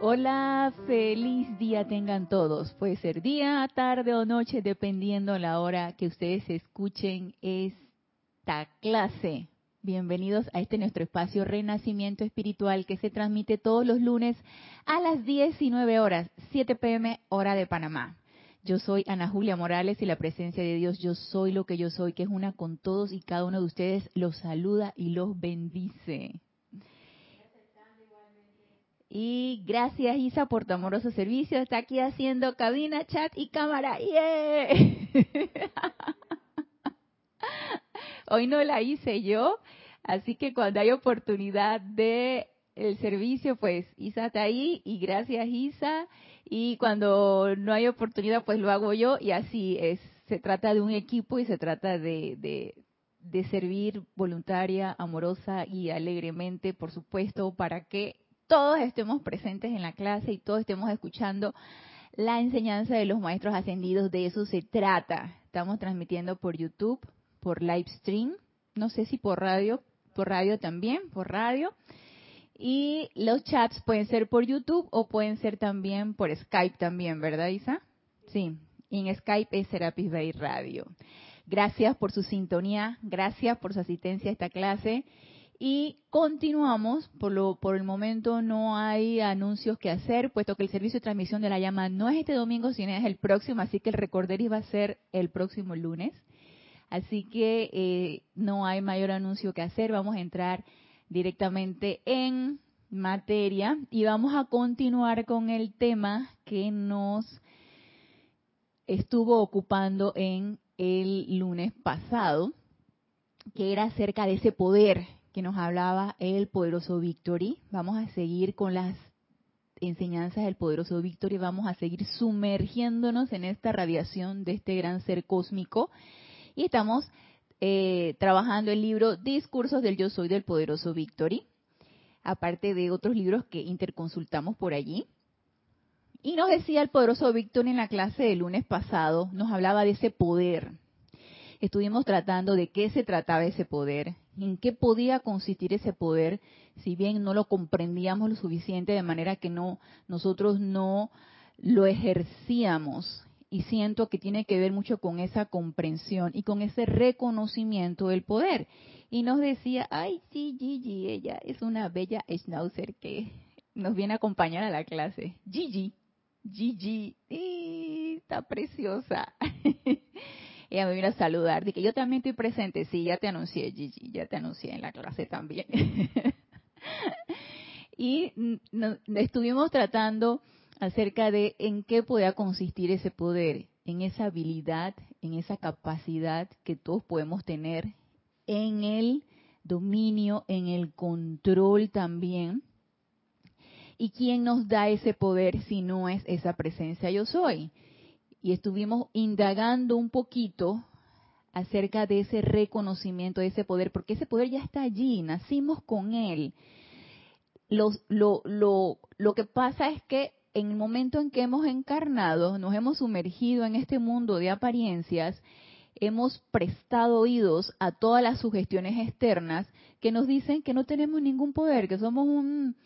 Hola, feliz día tengan todos. Puede ser día, tarde o noche, dependiendo la hora que ustedes escuchen esta clase. Bienvenidos a este nuestro espacio Renacimiento Espiritual que se transmite todos los lunes a las 19 horas, 7 pm hora de Panamá. Yo soy Ana Julia Morales y la presencia de Dios, yo soy lo que yo soy, que es una con todos y cada uno de ustedes, los saluda y los bendice. Y gracias Isa por tu amoroso servicio. Está aquí haciendo cabina, chat y cámara. Hoy no la hice yo, así que cuando hay oportunidad de el servicio, pues Isa está ahí y gracias Isa. Y cuando no hay oportunidad, pues lo hago yo y así es. Se trata de un equipo y se trata de, de servir voluntaria, amorosa y alegremente, por supuesto, para que todos estemos presentes en la clase y todos estemos escuchando la enseñanza de los maestros ascendidos. De eso se trata. Estamos transmitiendo por YouTube, por live stream, no sé si por radio, por radio también, por radio. Y los chats pueden ser por YouTube o pueden ser también por Skype también, ¿verdad, Isa? Sí, en Skype es Serapis Bay Radio. Gracias por su sintonía, gracias por su asistencia a esta clase y continuamos, por, lo, por el momento no hay anuncios que hacer, puesto que el servicio de transmisión de la llama no es este domingo, sino es el próximo, así que el recorderis va a ser el próximo lunes. Así que eh, no hay mayor anuncio que hacer, vamos a entrar directamente en materia y vamos a continuar con el tema que nos estuvo ocupando en el lunes pasado, que era acerca de ese poder que nos hablaba el poderoso Victory. Vamos a seguir con las enseñanzas del poderoso Victory, vamos a seguir sumergiéndonos en esta radiación de este gran ser cósmico y estamos eh, trabajando el libro Discursos del Yo Soy del poderoso Victory, aparte de otros libros que interconsultamos por allí. Y nos decía el poderoso Victory en la clase del lunes pasado, nos hablaba de ese poder. Estuvimos tratando de qué se trataba ese poder, en qué podía consistir ese poder, si bien no lo comprendíamos lo suficiente de manera que no nosotros no lo ejercíamos y siento que tiene que ver mucho con esa comprensión y con ese reconocimiento del poder. Y nos decía, ay, sí, Gigi, ella es una bella schnauzer que nos viene a acompañar a la clase. Gigi, Gigi, está preciosa. ella me vino a saludar, que yo también estoy presente, sí, ya te anuncié, Gigi, ya te anuncié en la clase también. y estuvimos tratando acerca de en qué podía consistir ese poder, en esa habilidad, en esa capacidad que todos podemos tener, en el dominio, en el control también. ¿Y quién nos da ese poder si no es esa presencia yo soy? Y estuvimos indagando un poquito acerca de ese reconocimiento, de ese poder, porque ese poder ya está allí, nacimos con él. lo, lo, lo que pasa es que en el momento en que hemos encarnado, nos hemos sumergido en este mundo de apariencias, hemos prestado oídos a todas las sugestiones externas que nos dicen que no tenemos ningún poder, que somos un,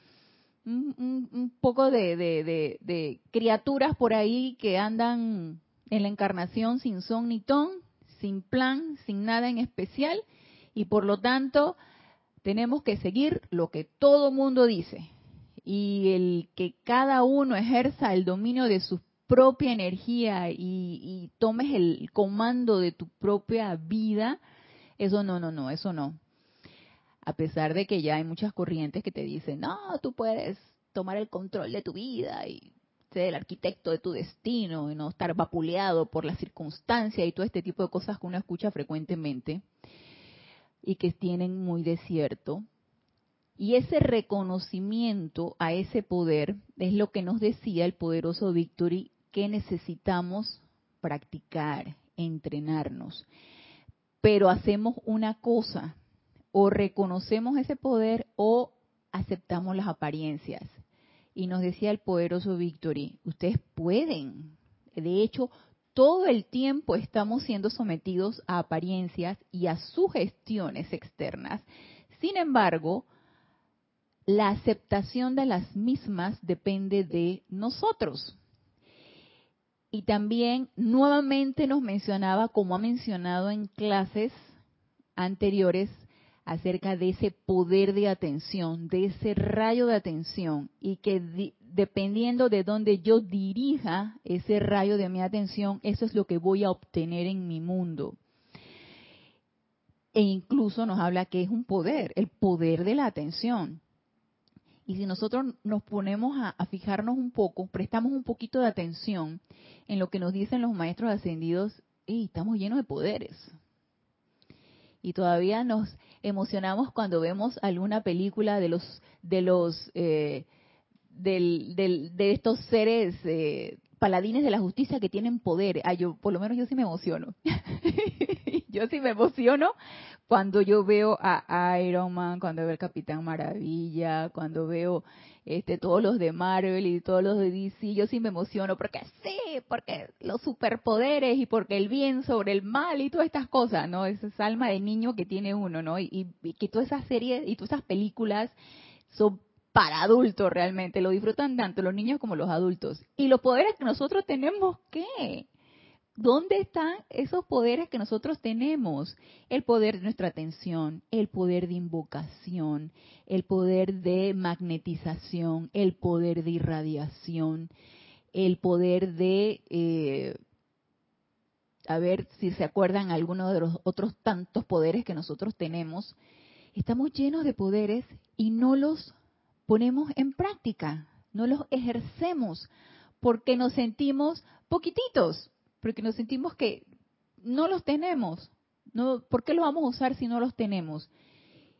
un, poco de, de, criaturas por ahí que andan en la encarnación sin son ni ton, sin plan, sin nada en especial, y por lo tanto tenemos que seguir lo que todo mundo dice. Y el que cada uno ejerza el dominio de su propia energía y, y tomes el comando de tu propia vida, eso no, no, no, eso no a pesar de que ya hay muchas corrientes que te dicen, no, tú puedes tomar el control de tu vida y ser el arquitecto de tu destino y no estar vapuleado por la circunstancia y todo este tipo de cosas que uno escucha frecuentemente y que tienen muy de cierto. Y ese reconocimiento a ese poder es lo que nos decía el poderoso Victory que necesitamos practicar, entrenarnos. Pero hacemos una cosa, o reconocemos ese poder o aceptamos las apariencias. Y nos decía el poderoso Victory, ustedes pueden. De hecho, todo el tiempo estamos siendo sometidos a apariencias y a sugestiones externas. Sin embargo, la aceptación de las mismas depende de nosotros. Y también nuevamente nos mencionaba, como ha mencionado en clases anteriores, acerca de ese poder de atención, de ese rayo de atención, y que dependiendo de dónde yo dirija ese rayo de mi atención, eso es lo que voy a obtener en mi mundo. E incluso nos habla que es un poder, el poder de la atención. Y si nosotros nos ponemos a, fijarnos un poco, prestamos un poquito de atención en lo que nos dicen los maestros ascendidos, y estamos llenos de poderes. Y todavía nos emocionamos cuando vemos alguna película de los de los eh, de estos seres eh, paladines de la justicia que tienen poder. Ah, yo, por lo menos yo sí me emociono. yo sí me emociono cuando yo veo a Iron Man, cuando veo al Capitán Maravilla, cuando veo este todos los de Marvel y todos los de DC, yo sí me emociono porque sí, porque los superpoderes y porque el bien sobre el mal y todas estas cosas, ¿no? Esa es alma de niño que tiene uno, ¿no? Y, y que todas esas series y todas esas películas son para adultos realmente, lo disfrutan tanto los niños como los adultos. Y los poderes que nosotros tenemos, ¿qué? ¿Dónde están esos poderes que nosotros tenemos? El poder de nuestra atención, el poder de invocación, el poder de magnetización, el poder de irradiación, el poder de, eh, a ver si se acuerdan algunos de los otros tantos poderes que nosotros tenemos. Estamos llenos de poderes y no los ponemos en práctica, no los ejercemos, porque nos sentimos poquititos, porque nos sentimos que no los tenemos. ¿Por qué los vamos a usar si no los tenemos?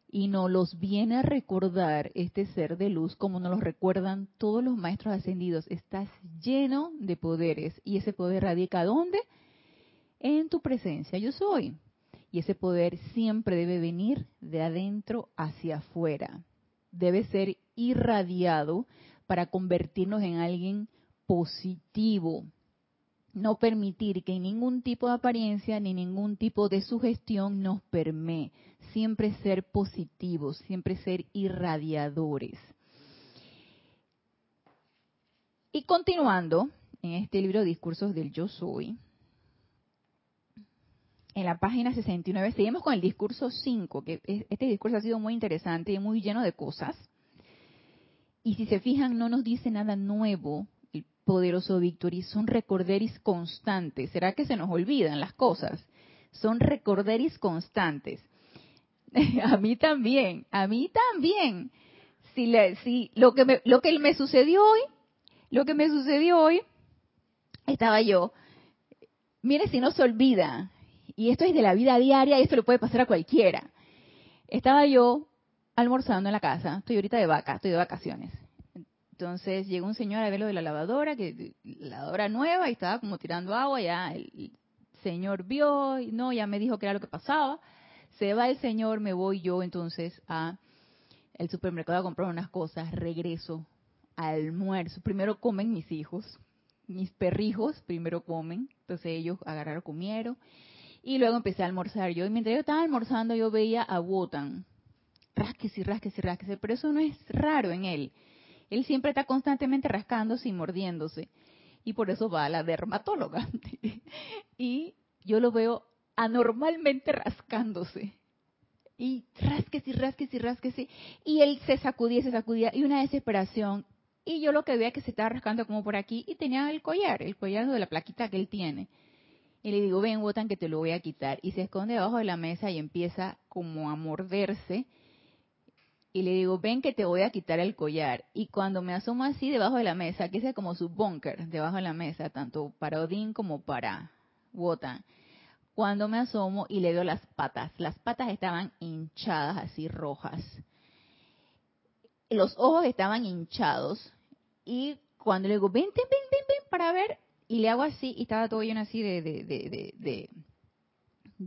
Y nos los viene a recordar este ser de luz, como nos los recuerdan todos los maestros ascendidos. Estás lleno de poderes. ¿Y ese poder radica dónde? En tu presencia, yo soy. Y ese poder siempre debe venir de adentro hacia afuera. Debe ser irradiado para convertirnos en alguien positivo. No permitir que ningún tipo de apariencia ni ningún tipo de sugestión nos permee. Siempre ser positivos, siempre ser irradiadores. Y continuando en este libro Discursos del Yo Soy, en la página 69 seguimos con el discurso 5, que este discurso ha sido muy interesante y muy lleno de cosas. Y si se fijan, no nos dice nada nuevo poderoso Victory, son recorderis constantes. ¿Será que se nos olvidan las cosas? Son recorderis constantes. a mí también, a mí también. Si, le, si lo que me, sucedió hoy, lo que me sucedió hoy, estaba yo. Mire si no se olvida. Y esto es de la vida diaria y esto le puede pasar a cualquiera. Estaba yo almorzando en la casa. Estoy ahorita de vaca, estoy de vacaciones. Entonces llegó un señor a ver lo de la lavadora, que la lavadora nueva y estaba como tirando agua, ya el señor vio y no, ya me dijo que era lo que pasaba. Se va el señor, me voy yo entonces a el supermercado a comprar unas cosas, regreso, almuerzo. Primero comen mis hijos, mis perrijos primero comen, entonces ellos agarraron, comieron y luego empecé a almorzar yo. Y mientras yo estaba almorzando yo veía a Wotan, rasquese, rasquese, rasquese, pero eso no es raro en él. Él siempre está constantemente rascándose y mordiéndose. Y por eso va a la dermatóloga. y yo lo veo anormalmente rascándose. Y rasquese, y rasquese, y rasquese. Y él se sacudía, se sacudía. Y una desesperación. Y yo lo que veía que se estaba rascando como por aquí. Y tenía el collar, el collar de la plaquita que él tiene. Y le digo, ven, Wotan, que te lo voy a quitar. Y se esconde debajo de la mesa y empieza como a morderse y le digo, ven que te voy a quitar el collar. Y cuando me asomo así debajo de la mesa, que sea como su bunker debajo de la mesa, tanto para Odín como para Wotan, cuando me asomo y le veo las patas, las patas estaban hinchadas así rojas. Los ojos estaban hinchados y cuando le digo, ven, ven, ven, ven, para ver, y le hago así y estaba todo lleno así de, de, de, de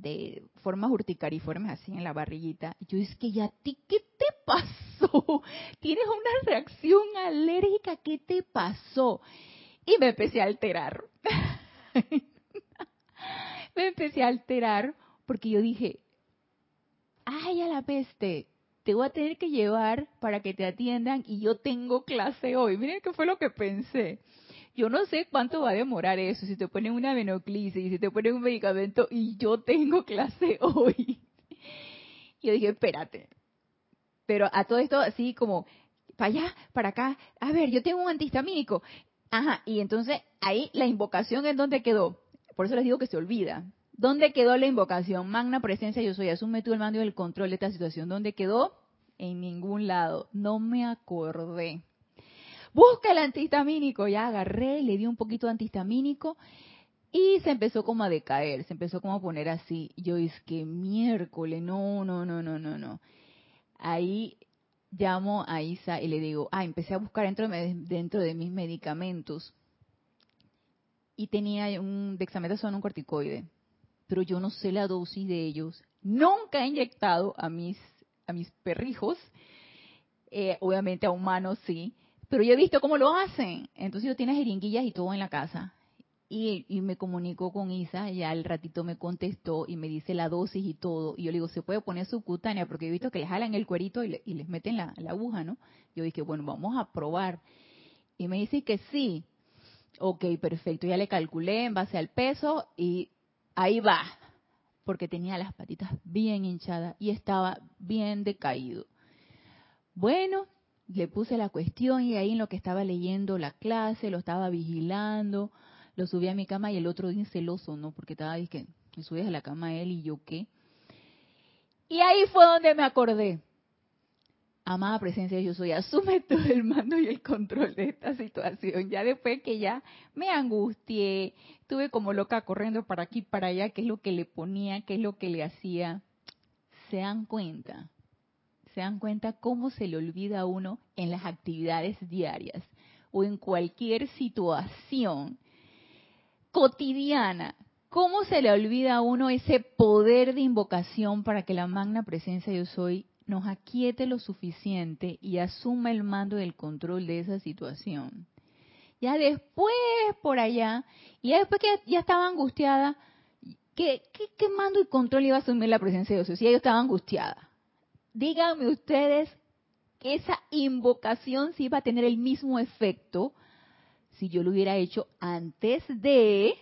de formas urticariformes así en la barriguita. Yo es que ya a ti, ¿qué te pasó? Tienes una reacción alérgica, ¿qué te pasó? Y me empecé a alterar. me empecé a alterar porque yo dije, ay, a la peste, te voy a tener que llevar para que te atiendan y yo tengo clase hoy. Miren qué fue lo que pensé. Yo no sé cuánto va a demorar eso, si te ponen una venoclisis, si te ponen un medicamento y yo tengo clase hoy. Yo dije, espérate. Pero a todo esto así como, para allá, para acá, a ver, yo tengo un antihistamínico. Ajá, y entonces ahí la invocación en donde quedó. Por eso les digo que se olvida. ¿Dónde quedó la invocación? Magna presencia, yo soy, asume tú el mando y el control de esta situación. ¿Dónde quedó? En ningún lado. No me acordé. Busca el antihistamínico. Ya agarré, le di un poquito de antihistamínico y se empezó como a decaer, se empezó como a poner así. Yo es que miércoles, no, no, no, no, no, no. Ahí llamo a Isa y le digo, ah, empecé a buscar dentro de, mis medicamentos y tenía un dexametasona, un corticoide pero yo no sé la dosis de ellos. Nunca he inyectado a mis, a mis perrijos, eh, obviamente a humanos sí, pero yo he visto cómo lo hacen. Entonces yo tengo jeringuillas y todo en la casa. Y, me comunicó con Isa, y al ratito me contestó y me dice la dosis y todo. Y yo le digo, ¿se puede poner subcutánea? Porque he visto que les jalan el cuerito y, les meten la, la, aguja, ¿no? Yo dije, bueno, vamos a probar. Y me dice que sí. Ok, perfecto. Ya le calculé en base al peso y ahí va, porque tenía las patitas bien hinchadas y estaba bien decaído. Bueno, le puse la cuestión y ahí en lo que estaba leyendo la clase, lo estaba vigilando, lo subí a mi cama y el otro día celoso, ¿no? Porque estaba, dije, me subes a la cama él y yo qué. Y ahí fue donde me acordé amada presencia yo soy, asume todo el mando y el control de esta situación. Ya después que ya me angustié, estuve como loca corriendo para aquí, para allá, qué es lo que le ponía, qué es lo que le hacía. Se dan cuenta, se dan cuenta cómo se le olvida a uno en las actividades diarias o en cualquier situación cotidiana. ¿Cómo se le olvida a uno ese poder de invocación para que la magna presencia yo soy nos aquiete lo suficiente y asuma el mando del control de esa situación. Ya después por allá, y ya después que ya estaba angustiada, ¿qué, qué, mando y control iba a asumir la presencia de Dios? Si ella estaba angustiada. Díganme ustedes que esa invocación sí iba a tener el mismo efecto si yo lo hubiera hecho antes de,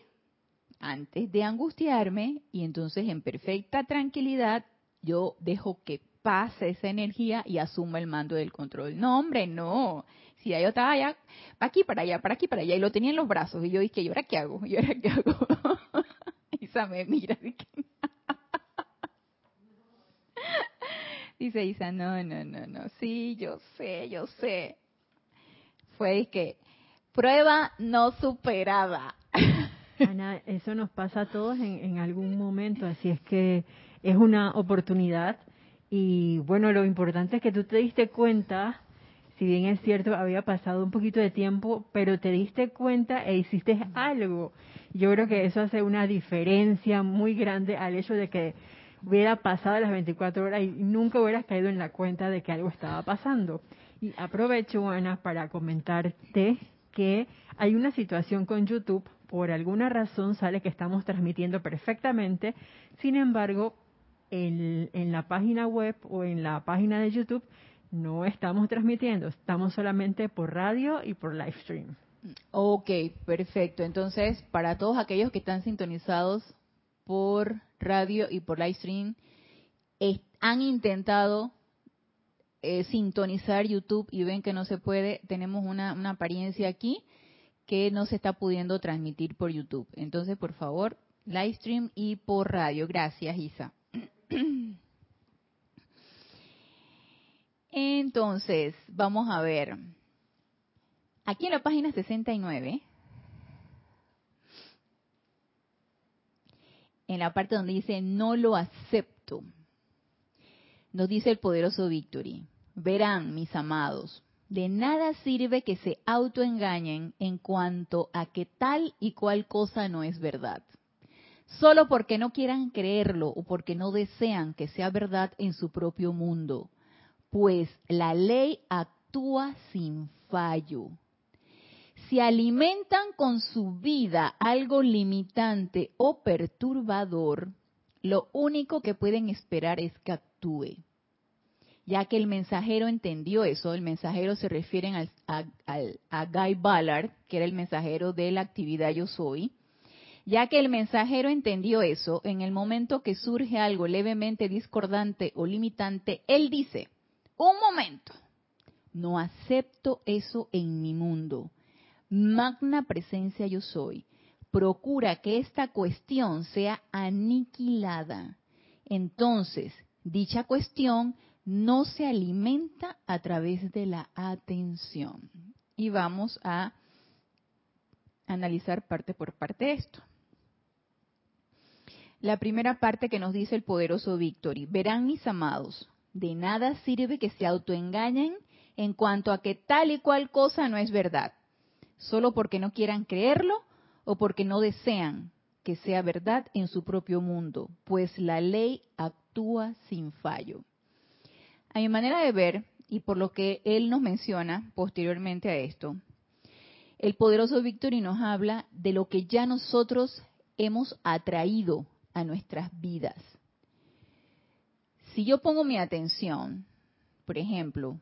antes de angustiarme, y entonces en perfecta tranquilidad yo dejo que pase esa energía y asuma el mando del control. No, hombre, no. Si yo estaba allá, para aquí, para allá, para aquí, para allá, y lo tenía en los brazos, y yo dije, ¿y ahora qué hago? ¿Y ahora qué hago? Isa me mira. Dice Isa, no, no, no, no, sí, yo sé, yo sé. Fue que prueba no superada. Ana, eso nos pasa a todos en, en algún momento, así es que es una oportunidad y bueno, lo importante es que tú te diste cuenta, si bien es cierto, había pasado un poquito de tiempo, pero te diste cuenta e hiciste algo. Yo creo que eso hace una diferencia muy grande al hecho de que hubiera pasado las 24 horas y nunca hubieras caído en la cuenta de que algo estaba pasando. Y aprovecho, Ana, para comentarte que hay una situación con YouTube, por alguna razón sale que estamos transmitiendo perfectamente, sin embargo, en, la página web o en la página de YouTube no estamos transmitiendo, estamos solamente por radio y por live stream. Ok, perfecto. Entonces, para todos aquellos que están sintonizados por radio y por live stream, han intentado eh, sintonizar YouTube y ven que no se puede, tenemos una, una apariencia aquí que no se está pudiendo transmitir por YouTube. Entonces, por favor, live stream y por radio. Gracias, Isa. Entonces, vamos a ver. Aquí en la página 69, en la parte donde dice no lo acepto, nos dice el poderoso Victory. Verán, mis amados, de nada sirve que se autoengañen en cuanto a que tal y cual cosa no es verdad solo porque no quieran creerlo o porque no desean que sea verdad en su propio mundo, pues la ley actúa sin fallo. Si alimentan con su vida algo limitante o perturbador, lo único que pueden esperar es que actúe. ya que el mensajero entendió eso, el mensajero se refiere a, a, Guy Ballard, que era el mensajero de la actividad Yo Soy, ya que el mensajero entendió eso, en el momento que surge algo levemente discordante o limitante, él dice, un momento, no acepto eso en mi mundo. Magna presencia yo soy. Procura que esta cuestión sea aniquilada. Entonces, dicha cuestión no se alimenta a través de la atención. Y vamos a analizar parte por parte esto. La primera parte que nos dice el poderoso Victory. Verán mis amados, de nada sirve que se autoengañen en cuanto a que tal y cual cosa no es verdad, solo porque no quieran creerlo o porque no desean que sea verdad en su propio mundo, pues la ley actúa sin fallo. A mi manera de ver, y por lo que él nos menciona posteriormente a esto, el poderoso Victory nos habla de lo que ya nosotros hemos atraído a nuestras vidas. Si yo pongo mi atención, por ejemplo,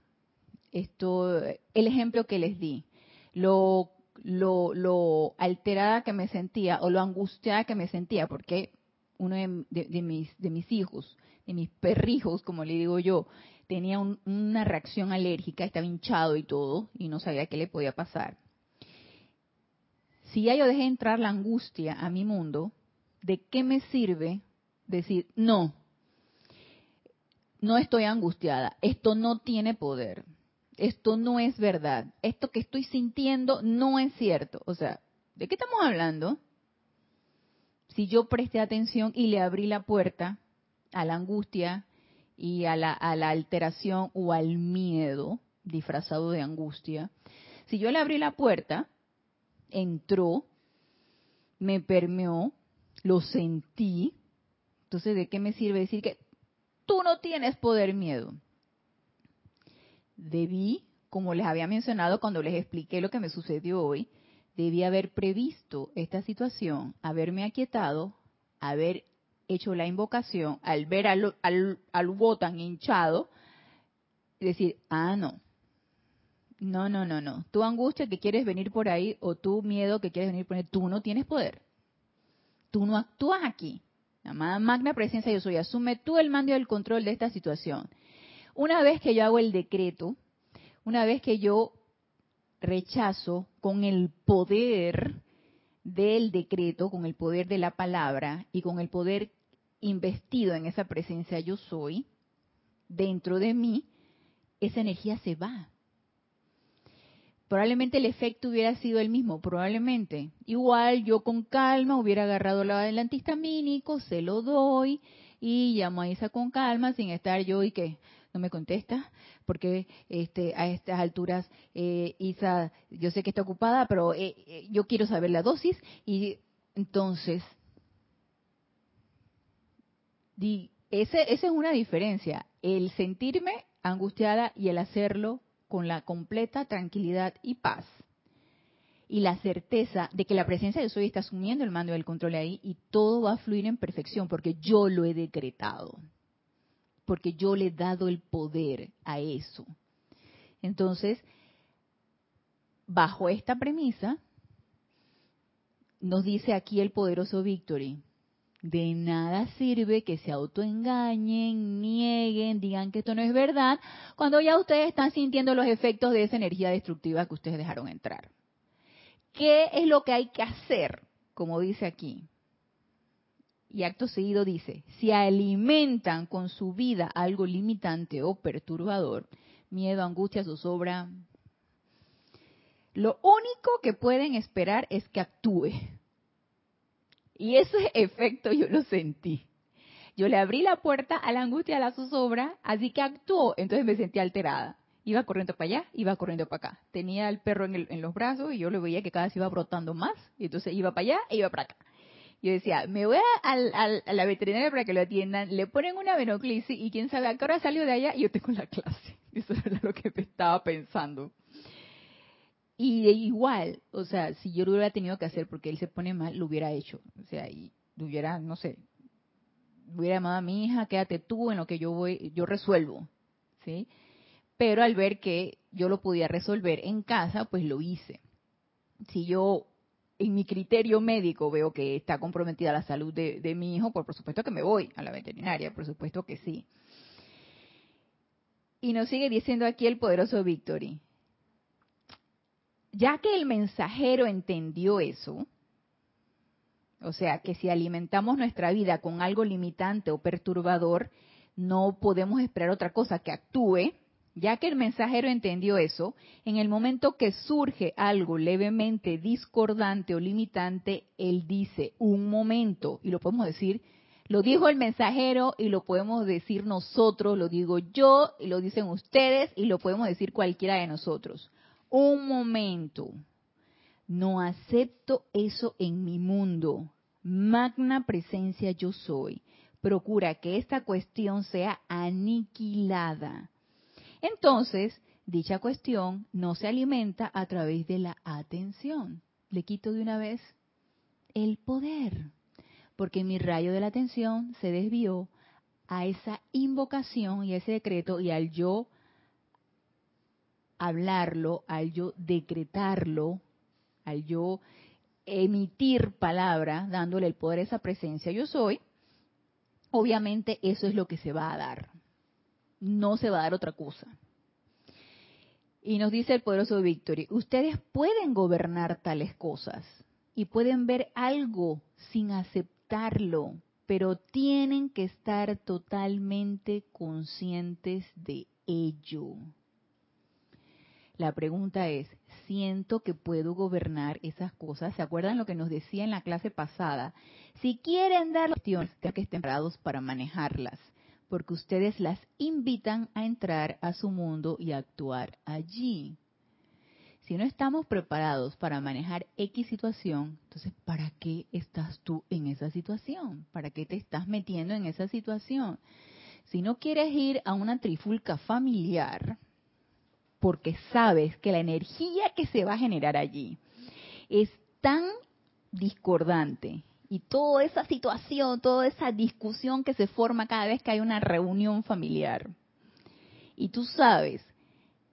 esto, el ejemplo que les di, lo, lo, lo alterada que me sentía o lo angustiada que me sentía, porque uno de, mis, de mis hijos, de mis perrijos, como le digo yo, tenía una reacción alérgica, estaba hinchado y todo, y no sabía qué le podía pasar. Si ya yo dejé entrar la angustia a mi mundo, ¿de qué me sirve decir, no, no estoy angustiada, esto no tiene poder, esto no es verdad, esto que estoy sintiendo no es cierto? O sea, ¿de qué estamos hablando? Si yo presté atención y le abrí la puerta a la angustia, y a la, a la alteración o al miedo disfrazado de angustia, si yo le abrí la puerta, entró, me permeó, lo sentí, entonces ¿de qué me sirve decir que tú no tienes poder miedo? Debí, como les había mencionado cuando les expliqué lo que me sucedió hoy, debí haber previsto esta situación, haberme aquietado, haber hecho la invocación, al ver al, al, hinchado, decir, ah, no, no, no, no, no. Tu angustia que quieres venir por ahí o tu miedo que quieres venir por ahí, tú no tienes poder. Tú no actúas aquí. Amada magna presencia yo soy, asume tú el mando y el control de esta situación. Una vez que yo hago el decreto, una vez que yo rechazo con el poder del decreto, con el poder de la palabra y con el poder investido en esa presencia yo soy, dentro de mí, esa energía se va. Probablemente el efecto hubiera sido el mismo, probablemente. Igual yo con calma hubiera agarrado del antihistamínico, se lo doy y llamo a Isa con calma sin estar yo y que no me contesta porque este a estas alturas eh, Isa yo sé que está ocupada pero eh, eh, yo quiero saber la dosis y entonces esa es una diferencia, el sentirme angustiada y el hacerlo con la completa tranquilidad y paz. Y la certeza de que la presencia de Soy está asumiendo el mando del control ahí y todo va a fluir en perfección porque yo lo he decretado. Porque yo le he dado el poder a eso. Entonces, bajo esta premisa, nos dice aquí el poderoso Victory, de nada sirve que se autoengañen, nieguen, digan que esto no es verdad, cuando ya ustedes están sintiendo los efectos de esa energía destructiva que ustedes dejaron entrar. ¿Qué es lo que hay que hacer? Como dice aquí. Y acto seguido dice, si alimentan con su vida algo limitante o perturbador, miedo, angustia, zozobra, lo único que pueden esperar es que actúe y ese efecto yo lo sentí. Yo le abrí la puerta a la angustia, a la zozobra, así que actuó. Entonces me sentí alterada. Iba corriendo para allá, iba corriendo para acá. Tenía al perro en, los brazos y yo lo veía que cada vez iba brotando más. Y entonces iba para allá e iba para acá. Yo decía, me voy a, a, la veterinaria para que lo atiendan, le ponen una venoclisis y quién sabe a qué hora salió de allá y yo tengo la clase. Eso era lo que estaba pensando. Y igual, o sea, si yo lo hubiera tenido que hacer porque él se pone mal, lo hubiera hecho. O sea, y hubiera, no sé, hubiera llamado a mi hija, quédate tú en lo que yo voy, yo resuelvo. ¿sí? Pero al ver que yo lo podía resolver en casa, pues lo hice. Si yo en mi criterio médico veo que está comprometida la salud de, mi hijo, pues por supuesto que me voy a la veterinaria, por supuesto que sí. Y nos sigue diciendo aquí el poderoso Victory. Ya que el mensajero entendió eso, o sea, que si alimentamos nuestra vida con algo limitante o perturbador, no podemos esperar otra cosa que actúe. Ya que el mensajero entendió eso, en el momento que surge algo levemente discordante o limitante, él dice, un momento, y lo podemos decir, lo dijo el mensajero y lo podemos decir nosotros, lo digo yo y lo dicen ustedes y lo podemos decir cualquiera de nosotros. Un momento, no acepto eso en mi mundo. Magna presencia yo soy. Procura que esta cuestión sea aniquilada. Entonces, dicha cuestión no se alimenta a través de la atención. Le quito de una vez el poder, porque mi rayo de la atención se desvió a esa invocación y ese decreto y al yo hablarlo, al yo decretarlo, al yo emitir palabra, dándole el poder a esa presencia yo soy, obviamente eso es lo que se va a dar. No se va a dar otra cosa. Y nos dice el poderoso Victory, ustedes pueden gobernar tales cosas y pueden ver algo sin aceptarlo, pero tienen que estar totalmente conscientes de ello. La pregunta es, ¿siento que puedo gobernar esas cosas? ¿Se acuerdan lo que nos decía en la clase pasada? Si quieren dar las cuestiones, que estén preparados para manejarlas, porque ustedes las invitan a entrar a su mundo y a actuar allí. Si no estamos preparados para manejar X situación, entonces ¿para qué estás tú en esa situación? ¿Para qué te estás metiendo en esa situación? Si no quieres ir a una trifulca familiar, porque sabes que la energía que se va a generar allí es tan discordante y toda esa situación, toda esa discusión que se forma cada vez que hay una reunión familiar. Y tú sabes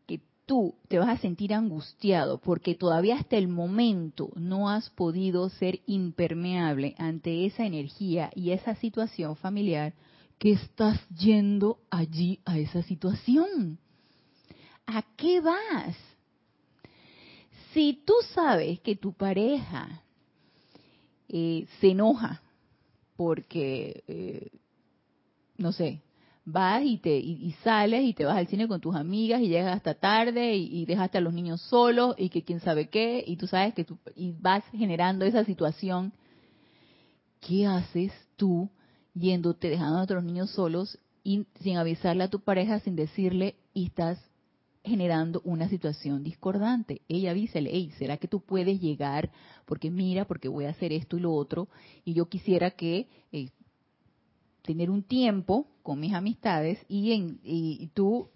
que tú te vas a sentir angustiado porque todavía hasta el momento no has podido ser impermeable ante esa energía y esa situación familiar, que estás yendo allí a esa situación ¿a qué vas? Si tú sabes que tu pareja eh, se enoja porque, eh, no sé, vas y, te, y, sales y te vas al cine con tus amigas y llegas hasta tarde y, y, dejaste a los niños solos y que quién sabe qué, y tú sabes que tú y vas generando esa situación, ¿qué haces tú yéndote, dejando a otros niños solos y sin avisarle a tu pareja, sin decirle, y estás generando una situación discordante. Ella avísale, hey, ¿será que tú puedes llegar? Porque mira, porque voy a hacer esto y lo otro, y yo quisiera que eh, tener un tiempo con mis amistades y, en, y, tú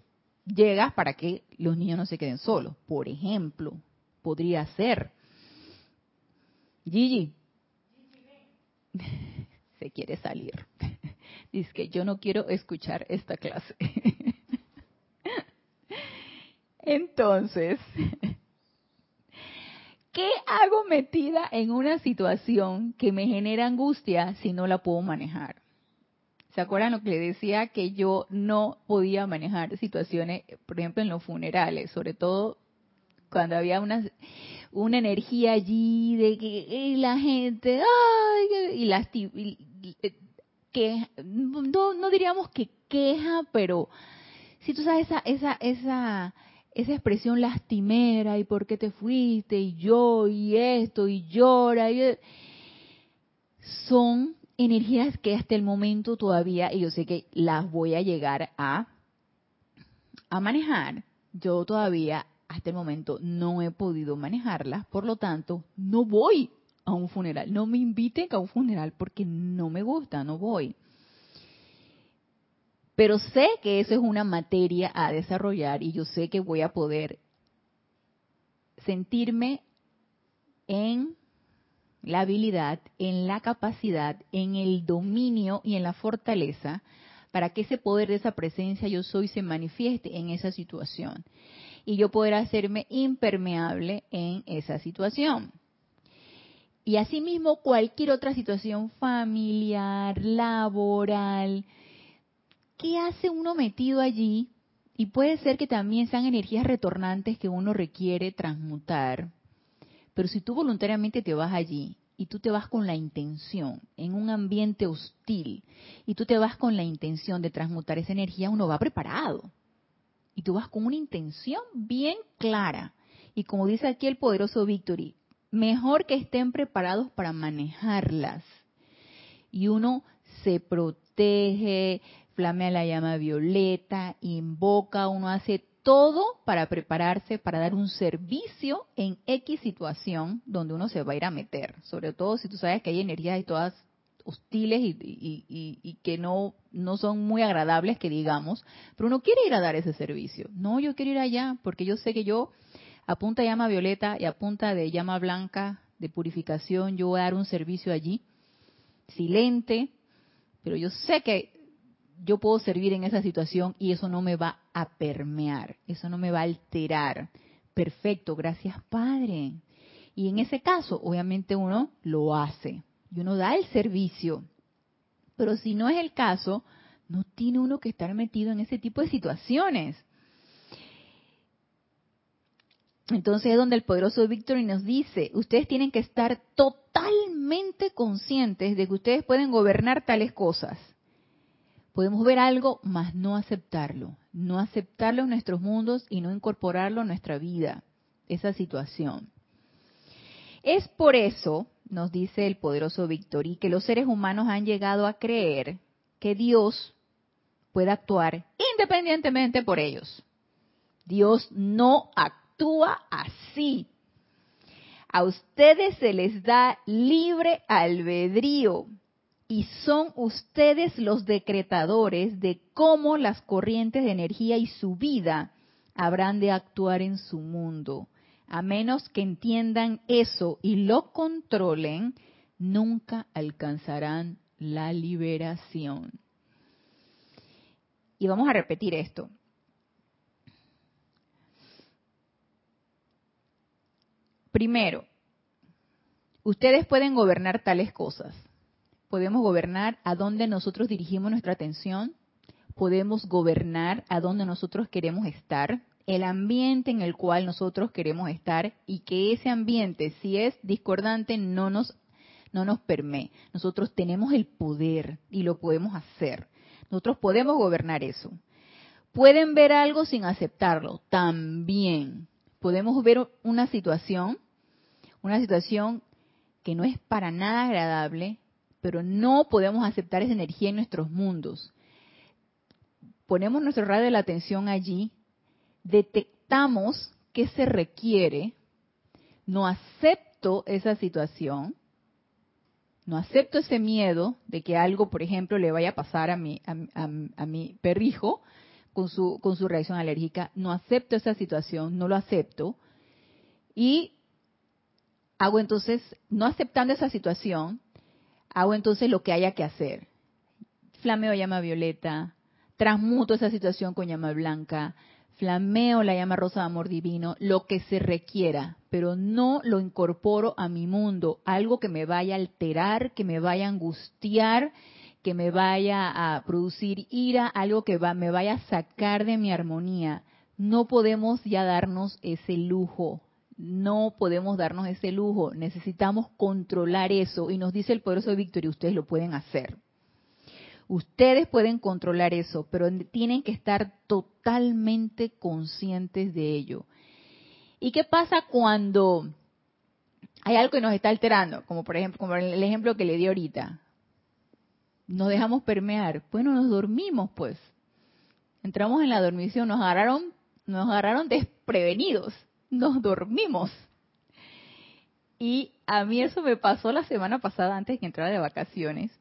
llegas para que los niños no se queden solos. Por ejemplo, podría ser. Gigi. Se quiere salir. Dice que yo no quiero escuchar esta clase. Entonces, ¿qué hago metida en una situación que me genera angustia si no la puedo manejar? ¿Se acuerdan lo que le decía? Que yo no podía manejar situaciones, por ejemplo, en los funerales, sobre todo cuando había una, una energía allí de que la gente, ay, y las que no, no diríamos que queja, pero si tú sabes esa, esa, esa esa expresión lastimera y por qué te fuiste y yo y esto y llora y son energías que hasta el momento todavía y yo sé que las voy a llegar a a manejar yo todavía hasta el momento no he podido manejarlas por lo tanto no voy a un funeral. No me inviten a un funeral porque no me gusta no voy pero sé que eso es una materia a desarrollar y yo sé que voy a poder sentirme en la habilidad, en la capacidad, en el dominio y en la fortaleza para que ese poder de esa presencia yo soy se manifieste en esa situación y yo poder hacerme impermeable en esa situación. Y asimismo cualquier otra situación familiar, laboral, ¿qué hace uno metido allí? Y puede ser que también sean energías retornantes que uno requiere transmutar. Pero si tú voluntariamente te vas allí y tú te vas con la intención, en un ambiente hostil, y tú te vas con la intención de transmutar esa energía, uno va preparado. Y tú vas con una intención bien clara. Y como dice aquí el poderoso Victory, mejor que estén preparados para manejarlas. Y uno se protege, flamea la llama violeta, invoca, uno hace todo para prepararse para dar un servicio en X situación donde uno se va a ir a meter. Sobre todo si tú sabes que hay energías todas hostiles y, que no, no son muy agradables, que digamos, pero uno quiere ir a dar ese servicio. No, yo quiero ir allá porque yo sé que yo, a punta de llama violeta y a punta de llama blanca de purificación, yo voy a dar un servicio allí, silente, pero yo sé que yo puedo servir en esa situación y eso no me va a permear, eso no me va a alterar. Perfecto, gracias Padre. Y en ese caso, obviamente uno lo hace y uno da el servicio. Pero si no es el caso, no tiene uno que estar metido en ese tipo de situaciones. Entonces es donde el poderoso Víctor nos dice, ustedes tienen que estar totalmente conscientes de que ustedes pueden gobernar tales cosas. Podemos ver algo, mas no aceptarlo. No aceptarlo en nuestros mundos y no incorporarlo a nuestra vida, esa situación. Es por eso, nos dice el poderoso Victory, que los seres humanos han llegado a creer que Dios puede actuar independientemente por ellos. Dios no actúa así. A ustedes se les da libre albedrío y son ustedes los decretadores de cómo las corrientes de energía y su vida habrán de actuar en su mundo. A menos que entiendan eso y lo controlen, nunca alcanzarán la liberación. Y vamos a repetir esto. Primero, ustedes pueden gobernar tales cosas podemos gobernar a dónde nosotros dirigimos nuestra atención, podemos gobernar a dónde nosotros queremos estar, el ambiente en el cual nosotros queremos estar y que ese ambiente, si es discordante, no nos, no nos permee. Nosotros tenemos el poder y lo podemos hacer. Nosotros podemos gobernar eso. Pueden ver algo sin aceptarlo, también. Podemos ver una situación, una situación que no es para nada agradable, pero no podemos aceptar esa energía en nuestros mundos. Ponemos nuestro radio de la atención allí, detectamos qué se requiere, no acepto esa situación, no acepto ese miedo de que algo, por ejemplo, le vaya a pasar a mi, a, perrijo con su, con su reacción alérgica, no acepto esa situación, no lo acepto, y hago entonces, no aceptando esa situación, hago entonces lo que haya que hacer. Flameo llama violeta, transmuto esa situación con llama blanca, flameo la llama rosa de amor divino, lo que se requiera, pero no lo incorporo a mi mundo, algo que me vaya a alterar, que me vaya a angustiar, que me vaya a producir ira, algo que va, me vaya a sacar de mi armonía. No podemos ya darnos ese lujo no podemos darnos ese lujo, necesitamos controlar eso. Y nos dice el poderoso Víctor, y ustedes lo pueden hacer. Ustedes pueden controlar eso, pero tienen que estar totalmente conscientes de ello. ¿Y qué pasa cuando hay algo que nos está alterando? Como por ejemplo, como el ejemplo que le di ahorita. Nos dejamos permear. Bueno, nos dormimos pues. Entramos en la dormición, nos agarraron, nos agarraron desprevenidos nos dormimos. Y a mí eso me pasó la semana pasada antes de que entrara de vacaciones.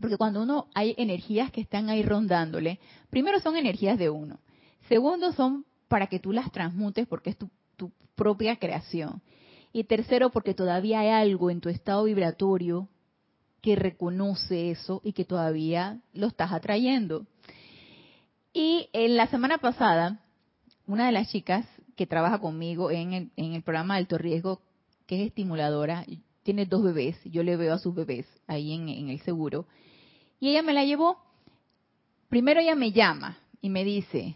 Porque cuando uno hay energías que están ahí rondándole, primero son energías de uno. Segundo son para que tú las transmutes porque es tu, tu propia creación. Y tercero porque todavía hay algo en tu estado vibratorio que reconoce eso y que todavía lo estás atrayendo. Y en la semana pasada, una de las chicas que trabaja conmigo en el, en el programa Alto Riesgo, que es estimuladora, tiene dos bebés, yo le veo a sus bebés ahí en, el seguro, y ella me la llevó. Primero ella me llama y me dice,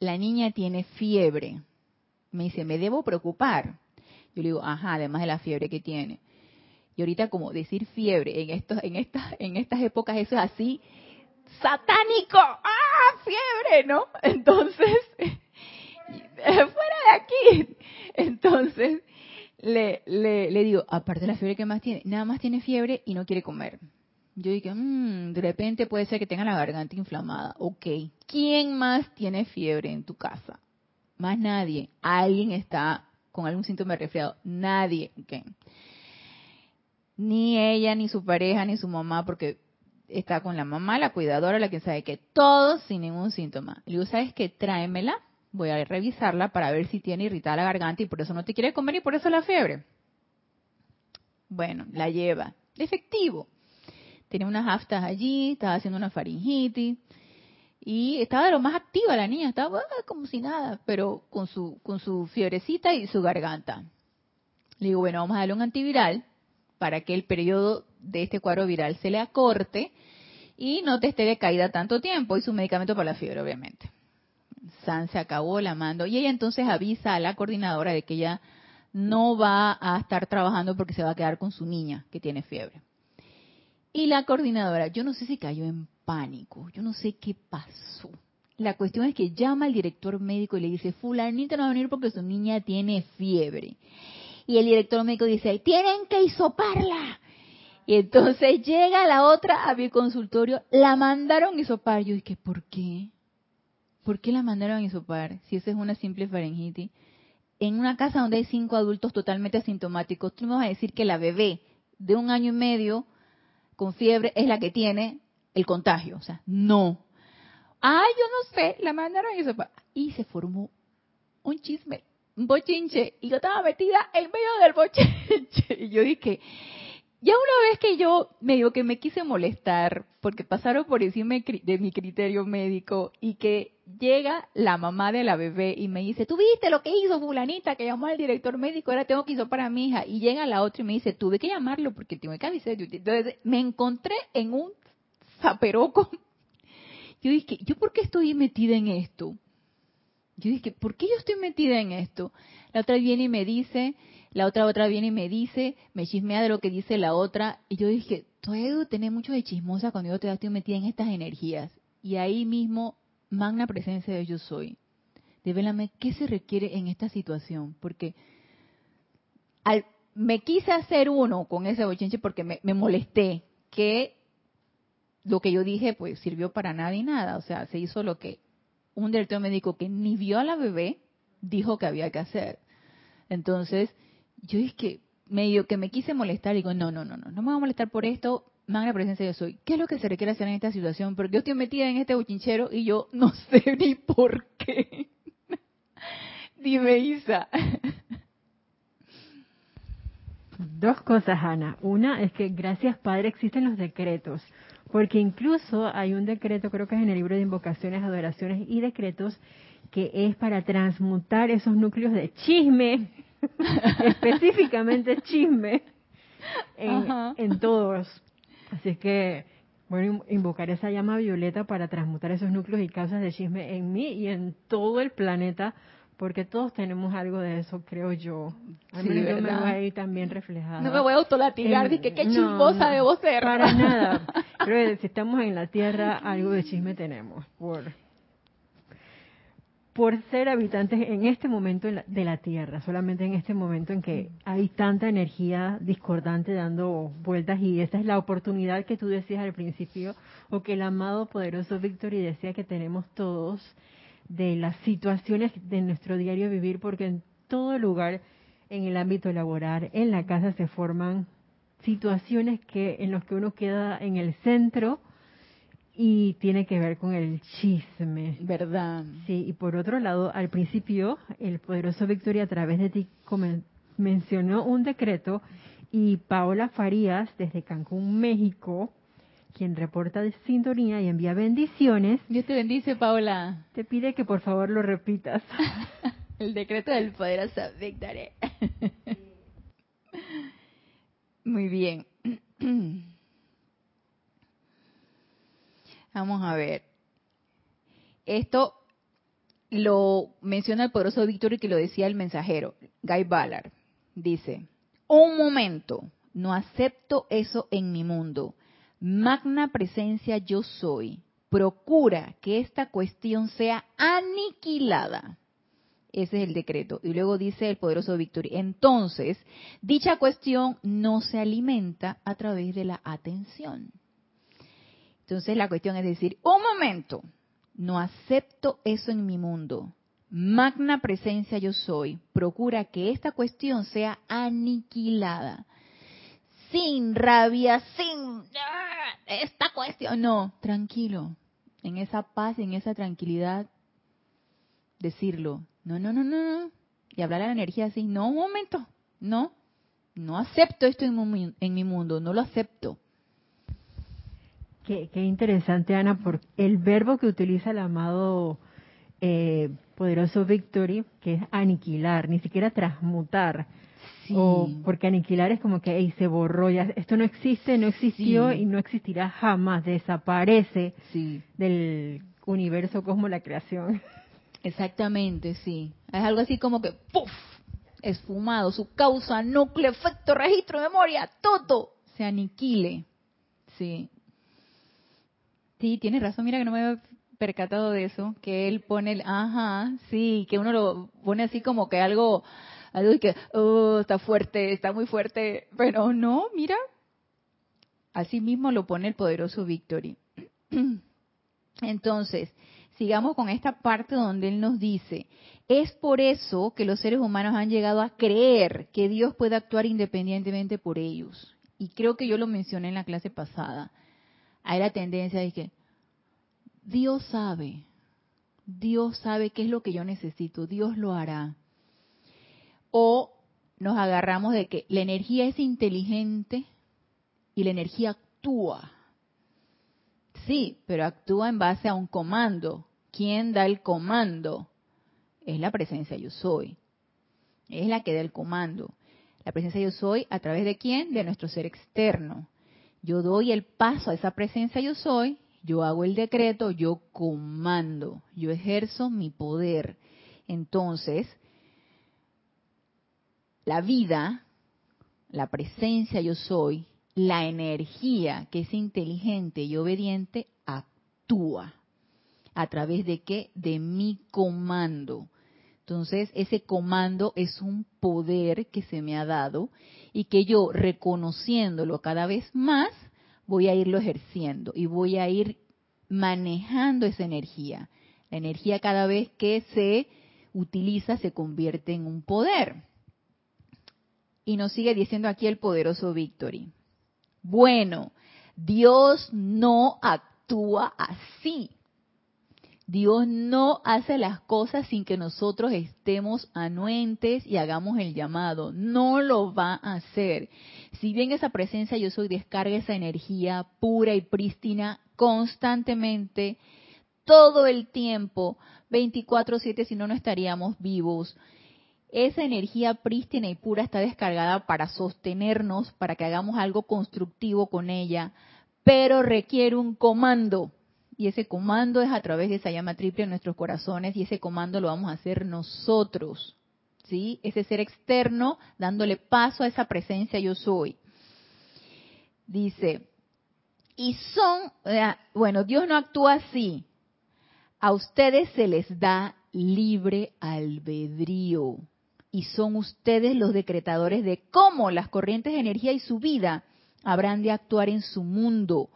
la niña tiene fiebre. Me dice, ¿me debo preocupar? Yo le digo, ajá, además de la fiebre que tiene. Y ahorita como decir fiebre en estos, en estas, en estas épocas eso es así satánico. ¡Ah! Fiebre, ¿no? Entonces, fuera de aquí. Entonces, le, le, le digo, aparte de la fiebre que más tiene, nada más tiene fiebre y no quiere comer. Yo dije, mmm, de repente puede ser que tenga la garganta inflamada. Ok, ¿quién más tiene fiebre en tu casa? Más nadie. Alguien está con algún síntoma de resfriado. Nadie. Okay. Ni ella, ni su pareja, ni su mamá, porque está con la mamá, la cuidadora, la que sabe que todos sin ningún síntoma. Le digo, ¿sabes qué? Tráemela voy a revisarla para ver si tiene irritada la garganta y por eso no te quiere comer y por eso la fiebre. Bueno, la lleva. Efectivo. Tenía unas aftas allí, estaba haciendo una faringitis y estaba de lo más activa la niña, estaba ah, como si nada, pero con su con su fiebrecita y su garganta. Le digo, bueno, vamos a darle un antiviral para que el periodo de este cuadro viral se le acorte y no te esté de caída tanto tiempo y su medicamento para la fiebre, obviamente. San se acabó, la mando. Y ella entonces avisa a la coordinadora de que ella no va a estar trabajando porque se va a quedar con su niña que tiene fiebre. Y la coordinadora, yo no sé si cayó en pánico, yo no sé qué pasó. La cuestión es que llama al director médico y le dice, fulanita no va a venir porque su niña tiene fiebre. Y el director médico dice, tienen que hisoparla. Y entonces llega la otra a mi consultorio, la mandaron hisopar. Yo dije, ¿por qué? ¿Por qué la mandaron a isopar si esa es una simple faringitis? En una casa donde hay cinco adultos totalmente asintomáticos, tú me vas a decir que la bebé de un año y medio con fiebre es la que tiene el contagio. O sea, no. Ay, yo no sé, la mandaron a isopar. Y se formó un chisme, un bochinche. Y yo estaba metida en medio del bochinche. Y yo dije, ya una vez que yo medio que me quise molestar, porque pasaron por encima de mi criterio médico y que llega la mamá de la bebé y me dice, ¿tú viste lo que hizo fulanita que llamó al director médico? Ahora tengo que hizo para mi hija. Y llega la otra y me dice, tuve que llamarlo porque tengo que avisar. Entonces me encontré en un zaperoco. Yo dije, ¿yo por qué estoy metida en esto? Yo dije, ¿por qué yo estoy metida en esto? La otra viene y me dice, la otra otra viene y me dice, me chismea de lo que dice la otra, y yo dije, debo tener mucho de chismosa cuando yo todavía estoy metida en estas energías. Y ahí mismo, magna presencia de yo soy. Devélame qué se requiere en esta situación, porque me quise hacer uno con ese bochinche porque me, me molesté, que lo que yo dije pues sirvió para nada y nada, o sea, se hizo lo que un director médico que ni vio a la bebé dijo que había que hacer. Entonces, yo es que medio que me quise molestar y digo, no, no, no, no, no me voy a molestar por esto, magna presencia yo soy. ¿Qué es lo que se requiere hacer en esta situación? Porque yo estoy metida en este buchinchero y yo no sé ni por qué. Dime, Isa. Dos cosas, Ana. Una es que gracias Padre existen los decretos, porque incluso hay un decreto, creo que es en el libro de invocaciones, adoraciones y decretos, que es para transmutar esos núcleos de chisme específicamente chisme en, todos. Así es que, bueno, invocar esa llama violeta para transmutar esos núcleos y causas de chisme en mí y en todo el planeta, porque todos tenemos algo de eso, creo yo. A mí me voy ahí también reflejada. No me voy a autolatigar, que qué chismosa debo ser. Para nada. Pero si estamos en la Tierra, algo de chisme tenemos. Por por ser habitantes en este momento de la Tierra, solamente en este momento en que hay tanta energía discordante dando vueltas y esa es la oportunidad que tú decías al principio o que el amado poderoso Victory decía que tenemos todos de las situaciones de nuestro diario vivir porque en todo lugar en el ámbito laboral, en la casa se forman situaciones que en los que uno queda en el centro y tiene que ver con el chisme. ¿Verdad? Sí, y por otro lado, al principio, el poderoso Victoria a través de ti mencionó un decreto Y Paola Farías, desde Cancún, México, quien reporta de sintonía y envía bendiciones. Dios te bendice, Paola. Te pide que por favor lo repitas. El decreto del poderoso Victory. Muy bien. Vamos a ver. Esto lo menciona el poderoso Víctor y que lo decía el mensajero, Guy Ballard. Dice, un momento, no acepto eso en mi mundo. Magna presencia yo soy. Procura que esta cuestión sea aniquilada. Ese es el decreto. Y luego dice el poderoso Víctor, entonces, dicha cuestión no se alimenta a través de la atención. Entonces la cuestión es decir, un momento, no acepto eso en mi mundo. Magna presencia yo soy. Procura que esta cuestión sea aniquilada. Sin rabia, sin ¡ah! esta cuestión. No, tranquilo. En esa paz, en esa tranquilidad, decirlo. No, no, no, no. Y hablar a la energía así. No, un momento. No. No acepto esto en mi mundo. No lo acepto. Qué, interesante, Ana, por el verbo que utiliza el amado eh, poderoso Victory, que es aniquilar, ni siquiera transmutar. O porque aniquilar es como que se borró, ya esto no existe, no existió y no existirá jamás, desaparece del universo, como la creación. Exactamente, sí. Es algo así como que ¡puf! esfumado, su causa, núcleo, efecto, registro, memoria, todo se aniquile. Sí. Sí, tienes razón, mira que no me había percatado de eso, que él pone el, ajá, sí, que uno lo pone así como que algo, algo que, oh, está fuerte, está muy fuerte, pero no, mira, así mismo lo pone el poderoso Victory. Entonces, sigamos con esta parte donde él nos dice, es por eso que los seres humanos han llegado a creer que Dios puede actuar independientemente por ellos. Y creo que yo lo mencioné en la clase pasada hay la tendencia de que Dios sabe, Dios sabe qué es lo que yo necesito, Dios lo hará. O nos agarramos de que la energía es inteligente y la energía actúa. Sí, pero actúa en base a un comando. ¿Quién da el comando? Es la presencia yo soy. Es la que da el comando. La presencia yo soy a través de quién? De nuestro ser externo. Yo doy el paso a esa presencia yo soy, yo hago el decreto, yo comando, yo ejerzo mi poder. Entonces, la vida, la presencia yo soy, la energía que es inteligente y obediente, actúa. ¿A través de qué? De mi comando. Entonces, ese comando es un poder que se me ha dado y que yo, reconociéndolo cada vez más, voy a irlo ejerciendo y voy a ir manejando esa energía. La energía cada vez que se utiliza se convierte en un poder. Y nos sigue diciendo aquí el poderoso Victory. Bueno, Dios no actúa así. Dios no hace las cosas sin que nosotros estemos anuentes y hagamos el llamado. No lo va a hacer. Si bien esa presencia yo soy, descarga esa energía pura y prístina constantemente, todo el tiempo, 24/7, si no, no estaríamos vivos. Esa energía prístina y pura está descargada para sostenernos, para que hagamos algo constructivo con ella, pero requiere un comando y ese comando es a través de esa llama triple en nuestros corazones y ese comando lo vamos a hacer nosotros. ¿Sí? Ese ser externo dándole paso a esa presencia yo soy. Dice, y son, bueno, Dios no actúa así. A ustedes se les da libre albedrío y son ustedes los decretadores de cómo las corrientes de energía y su vida habrán de actuar en su mundo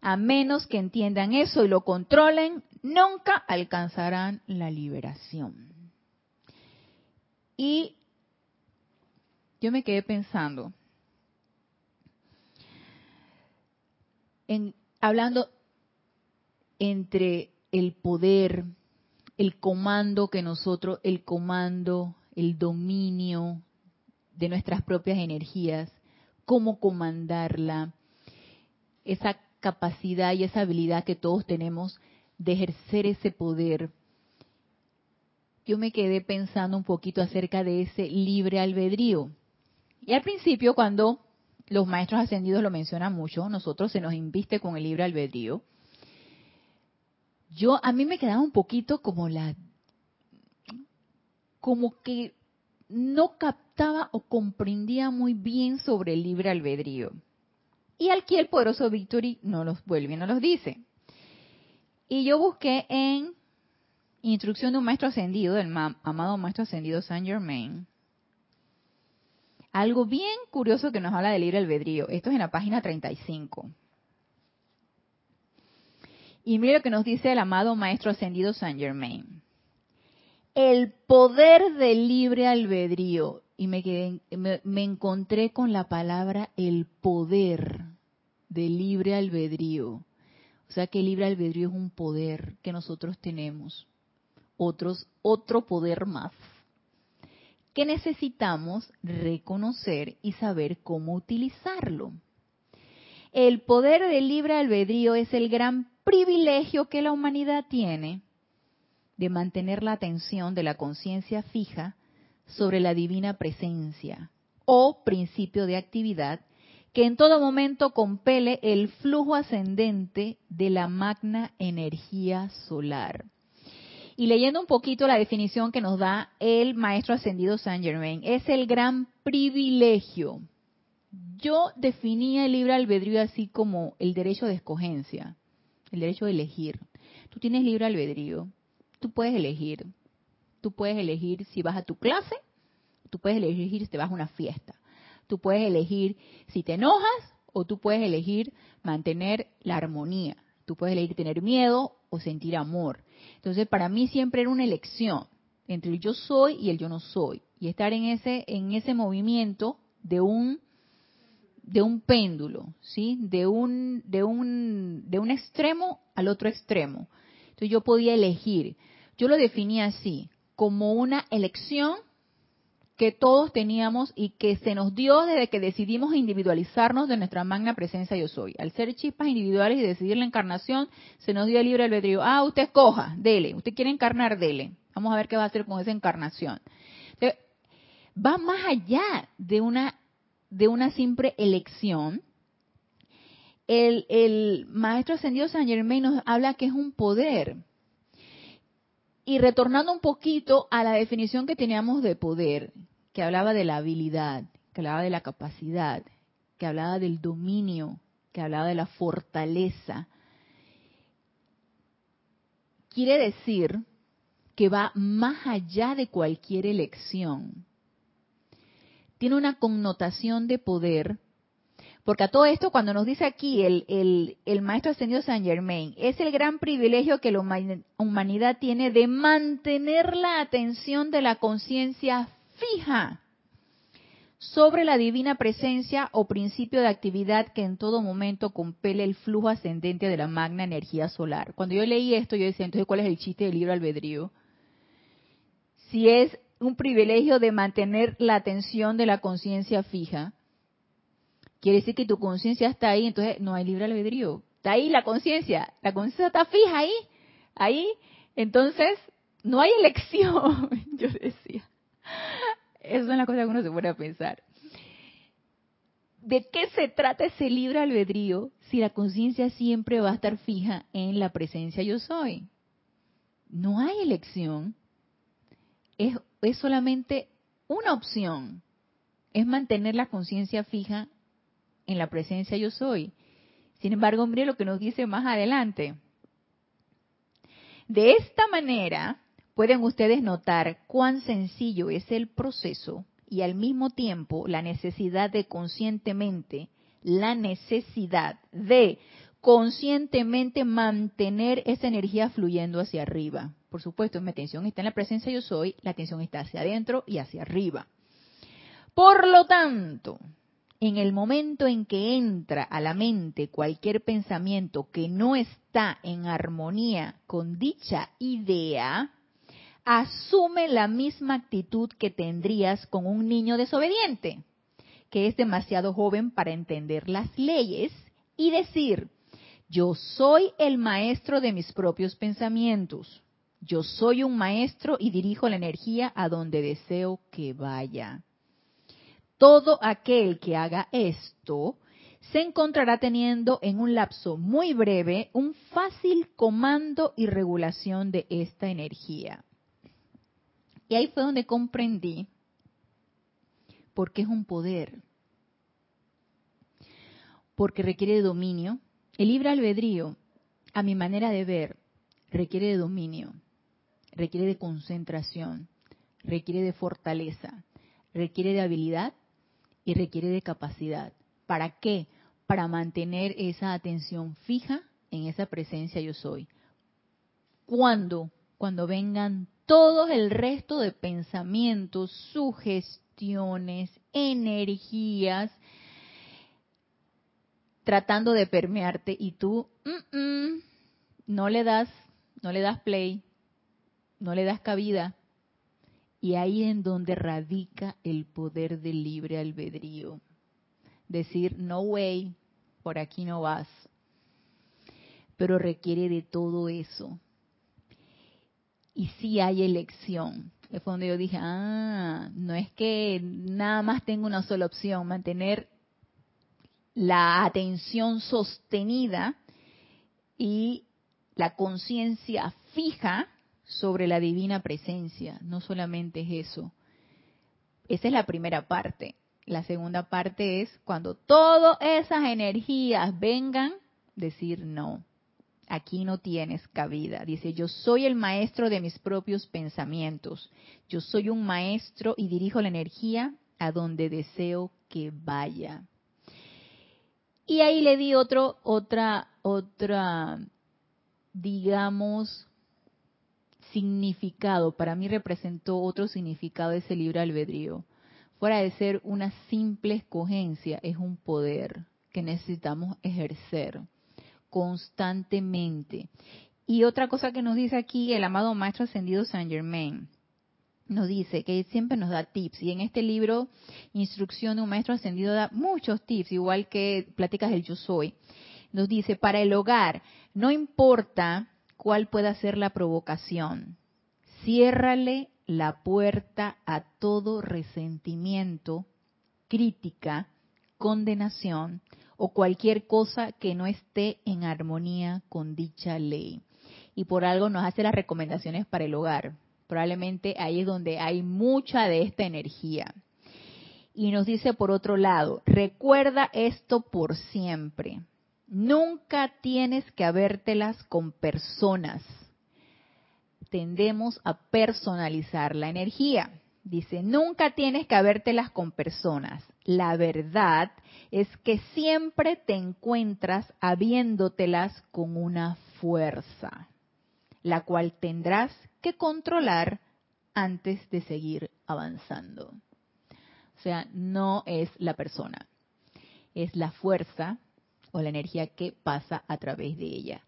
a menos que entiendan eso y lo controlen, nunca alcanzarán la liberación. Y yo me quedé pensando, en, hablando entre el poder, el comando que nosotros, el comando, el dominio de nuestras propias energías cómo comandarla, esa capacidad y esa habilidad que todos tenemos de ejercer ese poder. Yo me quedé pensando un poquito acerca de ese libre albedrío. Y al principio, cuando los maestros ascendidos lo mencionan mucho, nosotros se nos inviste con el libre albedrío. Yo, a mí me quedaba un poquito como la, como que no captaba o comprendía muy bien sobre el libre albedrío. Y aquí el poderoso Victory no los vuelve no los dice. Y yo busqué en Instrucción de un Maestro Ascendido, del amado Maestro Ascendido Saint Germain, algo bien curioso que nos habla del libre albedrío. Esto es en la página 35. Y mire lo que nos dice el amado Maestro Ascendido Saint Germain. El poder del libre albedrío. Y me, quedé, me encontré con la palabra el poder del libre albedrío. O sea que el libre albedrío es un poder que nosotros tenemos. Otros, otro poder más que necesitamos reconocer y saber cómo utilizarlo. El poder del libre albedrío es el gran privilegio que la humanidad tiene de mantener la atención de la conciencia fija sobre la divina presencia o principio de actividad que en todo momento compele el flujo ascendente de la magna energía solar. Y leyendo un poquito la definición que nos da el maestro ascendido Saint Germain, es el gran privilegio. Yo definía el libre albedrío así como el derecho de escogencia, el derecho de elegir. Tú tienes libre albedrío, tú puedes elegir. Tú puedes elegir si vas a tu clase, tú puedes elegir si te vas a una fiesta. Tú puedes elegir si te enojas o tú puedes elegir mantener la armonía. Tú puedes elegir tener miedo o sentir amor. Entonces, para mí siempre era una elección entre el yo soy y el yo no soy y estar en ese en ese movimiento de un de un péndulo, ¿sí? De un de un de un extremo al otro extremo. Entonces yo podía elegir. Yo lo definía así, como una elección que todos teníamos y que se nos dio desde que decidimos individualizarnos de nuestra magna presencia yo soy. Al ser chispas individuales y decidir la encarnación, se nos dio el libre albedrío. Ah, usted escoja, dele. Usted quiere encarnar, dele. Vamos a ver qué va a hacer con esa encarnación. va más allá de una, de una simple elección. El, el maestro ascendido San Germain nos habla que es un poder. Y retornando un poquito a la definición que teníamos de poder, que hablaba de la habilidad, que hablaba de la capacidad, que hablaba del dominio, que hablaba de la fortaleza. Quiere decir que va más allá de cualquier elección. Tiene una connotación de poder, porque a todo esto, cuando nos dice aquí el, maestro ascendido Saint Germain, es el gran privilegio que la humanidad tiene de mantener la atención de la conciencia fija sobre la divina presencia o principio de actividad que en todo momento compele el flujo ascendente de la magna energía solar. Cuando yo leí esto, yo decía, entonces, ¿cuál es el chiste del libro albedrío? Si es un privilegio de mantener la atención de la conciencia fija, quiere decir que tu conciencia está ahí, entonces no hay libre albedrío. Está ahí la conciencia, la conciencia está fija ahí, ahí, entonces no hay elección, yo decía. Eso es la cosa que uno se pone a pensar. ¿De qué se trata ese libre albedrío si la conciencia siempre va a estar fija en la presencia yo soy? No hay elección. Es, es solamente una opción. Es mantener la conciencia fija en la presencia yo soy. Sin embargo, mire lo que nos dice más adelante. De esta manera, pueden ustedes notar cuán sencillo es el proceso y al mismo tiempo la necesidad de conscientemente, la necesidad de conscientemente mantener esa energía fluyendo hacia arriba. Por supuesto, mi atención está en la presencia yo soy, la atención está hacia adentro y hacia arriba. Por lo tanto, en el momento en que entra a la mente cualquier pensamiento que no está en armonía con dicha idea, asume la misma actitud que tendrías con un niño desobediente, que es demasiado joven para entender las leyes y decir, yo soy el maestro de mis propios pensamientos. Yo soy un maestro y dirijo la energía a donde deseo que vaya. Todo aquel que haga esto se encontrará teniendo en un lapso muy breve un fácil comando y regulación de esta energía. Y ahí fue donde comprendí por qué es un poder. Porque requiere de dominio. El libre albedrío, a mi manera de ver, requiere de dominio, requiere de concentración, requiere de fortaleza, requiere de habilidad y requiere de capacidad. ¿Para qué? Para mantener esa atención fija en esa presencia yo soy. ¿Cuándo? Cuando vengan todo el resto de pensamientos, sugestiones, energías, tratando de permearte y tú no le das, no le das play, no le das cabida. Y ahí en donde radica el poder del libre albedrío. Decir, no way, por aquí no vas. Pero requiere de todo eso. Y sí hay elección. Es donde yo dije, ah, no es que nada más tengo una sola opción, mantener la atención sostenida y la conciencia fija sobre la divina presencia. No solamente es eso. Esa es la primera parte. La segunda parte es cuando todas esas energías vengan, decir no. Aquí no tienes cabida. Dice, yo soy el maestro de mis propios pensamientos. Yo soy un maestro y dirijo la energía a donde deseo que vaya. Y ahí le di otro, otra, otra, digamos, significado, para mí representó otro significado ese libre albedrío. Fuera de ser una simple escogencia, es un poder que necesitamos ejercer constantemente. Y otra cosa que nos dice aquí el amado Maestro Ascendido Saint Germain, nos dice que siempre nos da tips. Y en este libro, Instrucción de un Maestro Ascendido, da muchos tips, igual que Pláticas del Yo Soy. Nos dice, para el hogar, no importa cuál pueda ser la provocación. Ciérrale la puerta a todo resentimiento, crítica, condenación o cualquier cosa que no esté en armonía con dicha ley. Y por algo nos hace las recomendaciones para el hogar. Probablemente ahí es donde hay mucha de esta energía. Y nos dice por otro lado, recuerda esto por siempre. Nunca tienes que habértelas con personas. Tendemos a personalizar la energía. Dice, nunca tienes que habértelas con personas. La verdad es que siempre te encuentras habiéndotelas con una fuerza, la cual tendrás que controlar antes de seguir avanzando. O sea, no es la persona, es la fuerza o la energía que pasa a través de ella.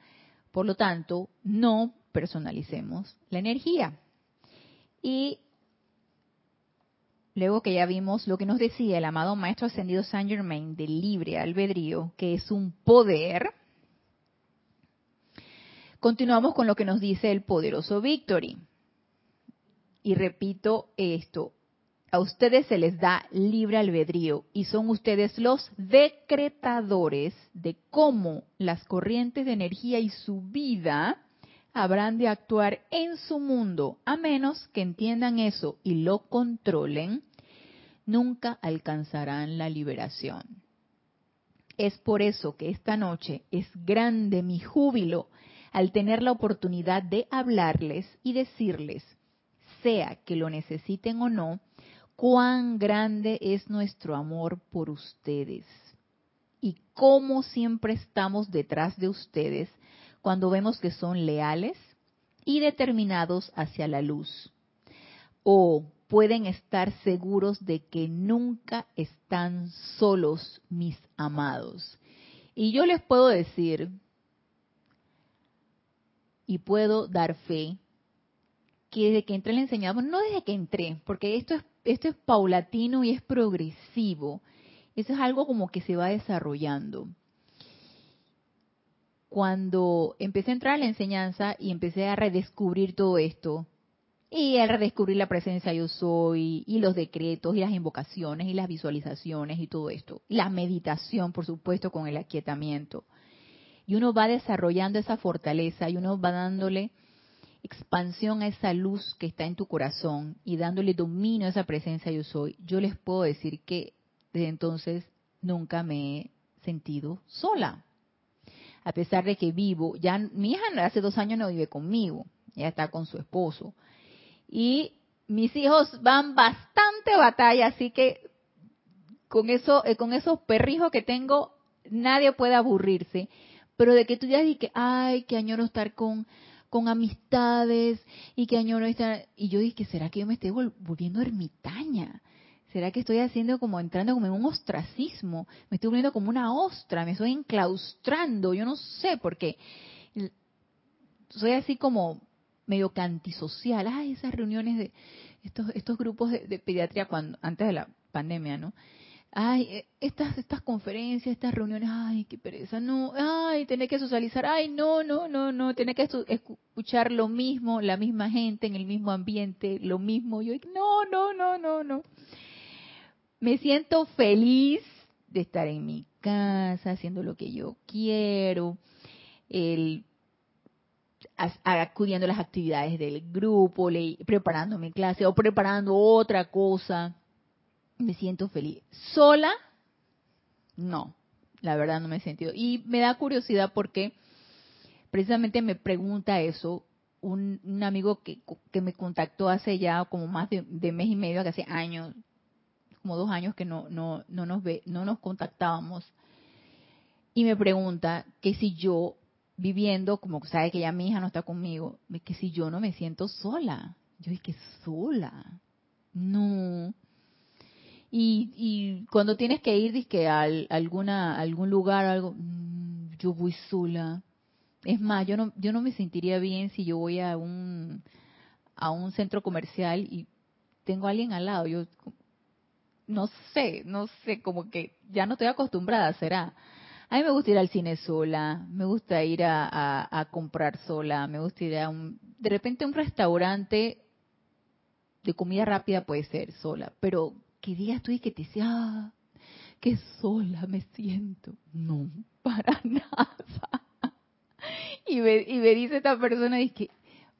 Por lo tanto, no personalicemos la energía. Y luego que ya vimos lo que nos decía el amado Maestro Ascendido Saint Germain del libre albedrío, que es un poder, continuamos con lo que nos dice el poderoso Victory. Y repito esto, a ustedes se les da libre albedrío y son ustedes los decretadores de cómo las corrientes de energía y su vida habrán de actuar en su mundo, a menos que entiendan eso y lo controlen, nunca alcanzarán la liberación. Es por eso que esta noche es grande mi júbilo al tener la oportunidad de hablarles y decirles, sea que lo necesiten o no, cuán grande es nuestro amor por ustedes y cómo siempre estamos detrás de ustedes cuando vemos que son leales y determinados hacia la luz. O pueden estar seguros de que nunca están solos, mis amados. Y yo les puedo decir, y puedo dar fe, que desde que entré le enseñamos, no desde que entré, porque esto es esto es paulatino y es progresivo. Eso es algo como que se va desarrollando. Cuando empecé a entrar a la enseñanza y empecé a redescubrir todo esto, y al redescubrir la presencia yo soy, y los decretos, y las invocaciones, y las visualizaciones, y todo esto. La meditación, por supuesto, con el aquietamiento. Y uno va desarrollando esa fortaleza y uno va dándole expansión a esa luz que está en tu corazón y dándole dominio a esa presencia yo soy. Yo les puedo decir que desde entonces nunca me he sentido sola. A pesar de que vivo, ya mi hija hace dos años no vive conmigo, ella está con su esposo y mis hijos van bastante batalla, así que con eso, eh, con esos perrijos que tengo, nadie puede aburrirse. Pero de que tú ya dices, ay, que añoro estar con, con amistades y que añoro estar... Y yo dije, ¿será que yo me estoy volviendo ermitaña? ¿Será que estoy haciendo como entrando como en un ostracismo? Me estoy volviendo como una ostra, me estoy enclaustrando, yo no sé, por qué. soy así como medio cantisocial, ay, esas reuniones de estos, estos grupos de, pediatría cuando, antes de la pandemia, ¿no? Ay, eh, estas, estas conferencias, estas reuniones, ay, qué pereza, no, ay, tener que socializar, ay, no, no, no, no, tener que escuchar lo mismo, la misma gente en el mismo ambiente, lo mismo, yo, no, no, no, no, no. Me siento feliz de estar en mi casa, haciendo lo que yo quiero, el acudiendo a las actividades del grupo, preparando mi clase o preparando otra cosa. Me siento feliz. Sola, no, la verdad no me he sentido. Y me da curiosidad porque precisamente me pregunta eso un, amigo que, me contactó hace ya como más de, mes y medio, que hace años, como dos años que no, no, no, nos ve, no nos contactábamos. Y me pregunta que si yo viviendo, como sabe que ya mi hija no está conmigo, que si yo no me siento sola. Yo dije, sola. No. Y, y cuando tienes que ir dizque, a alguna, algún lugar, algo, yo voy sola. Es más, yo no, yo no me sentiría bien si yo voy a un, a un centro comercial y tengo a alguien al lado. Yo no sé, no sé, como que ya no estoy acostumbrada, será. A mí me gusta ir al cine sola, me gusta ir a, comprar sola, me gusta ir a un, de repente un restaurante de comida rápida puede ser sola, pero que digas tú y que te sea, ah, qué sola me siento. No, para nada. Y me, y me dice esta persona, dice,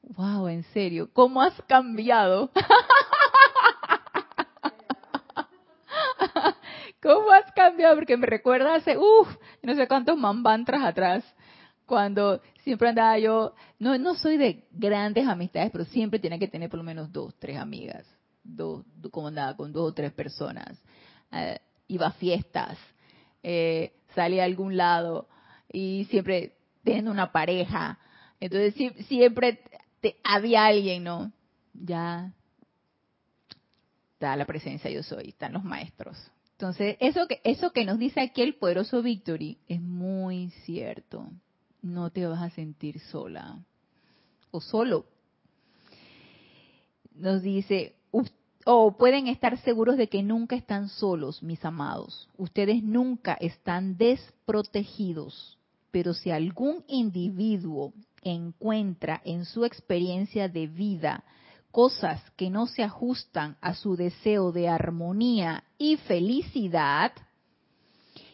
wow, en serio, ¿cómo has cambiado? ¿Cómo has cambiado? Porque me recuerda hace, uff, no sé cuántos mambantras atrás, cuando siempre andaba yo, no, no soy de grandes amistades, pero siempre tiene que tener por lo menos dos, tres amigas, dos, como andaba con dos o tres personas. Eh, iba a fiestas, eh, salía a algún lado y siempre teniendo una pareja. Entonces siempre había alguien, ¿no? Ya está la presencia yo soy, están los maestros. Entonces, eso que, eso que nos dice aquí el poderoso Victory es muy cierto. No te vas a sentir sola o solo. Nos dice, o pueden estar seguros de que nunca están solos, mis amados. Ustedes nunca están desprotegidos. Pero si algún individuo encuentra en su experiencia de vida cosas que no se ajustan a su deseo de armonía y felicidad,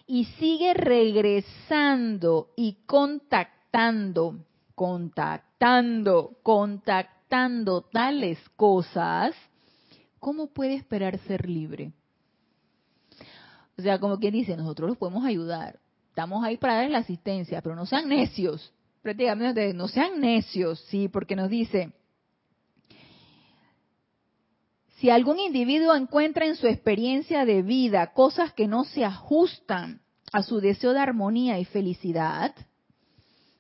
y sigue regresando y contactando, contactando, contactando tales cosas, ¿cómo puede esperar ser libre? O sea, como quien dice, nosotros los podemos ayudar. Estamos ahí para darles la asistencia, pero no sean necios. Prácticamente no sean necios, sí, porque nos dice, si algún individuo encuentra en su experiencia de vida cosas que no se ajustan a su deseo de armonía y felicidad,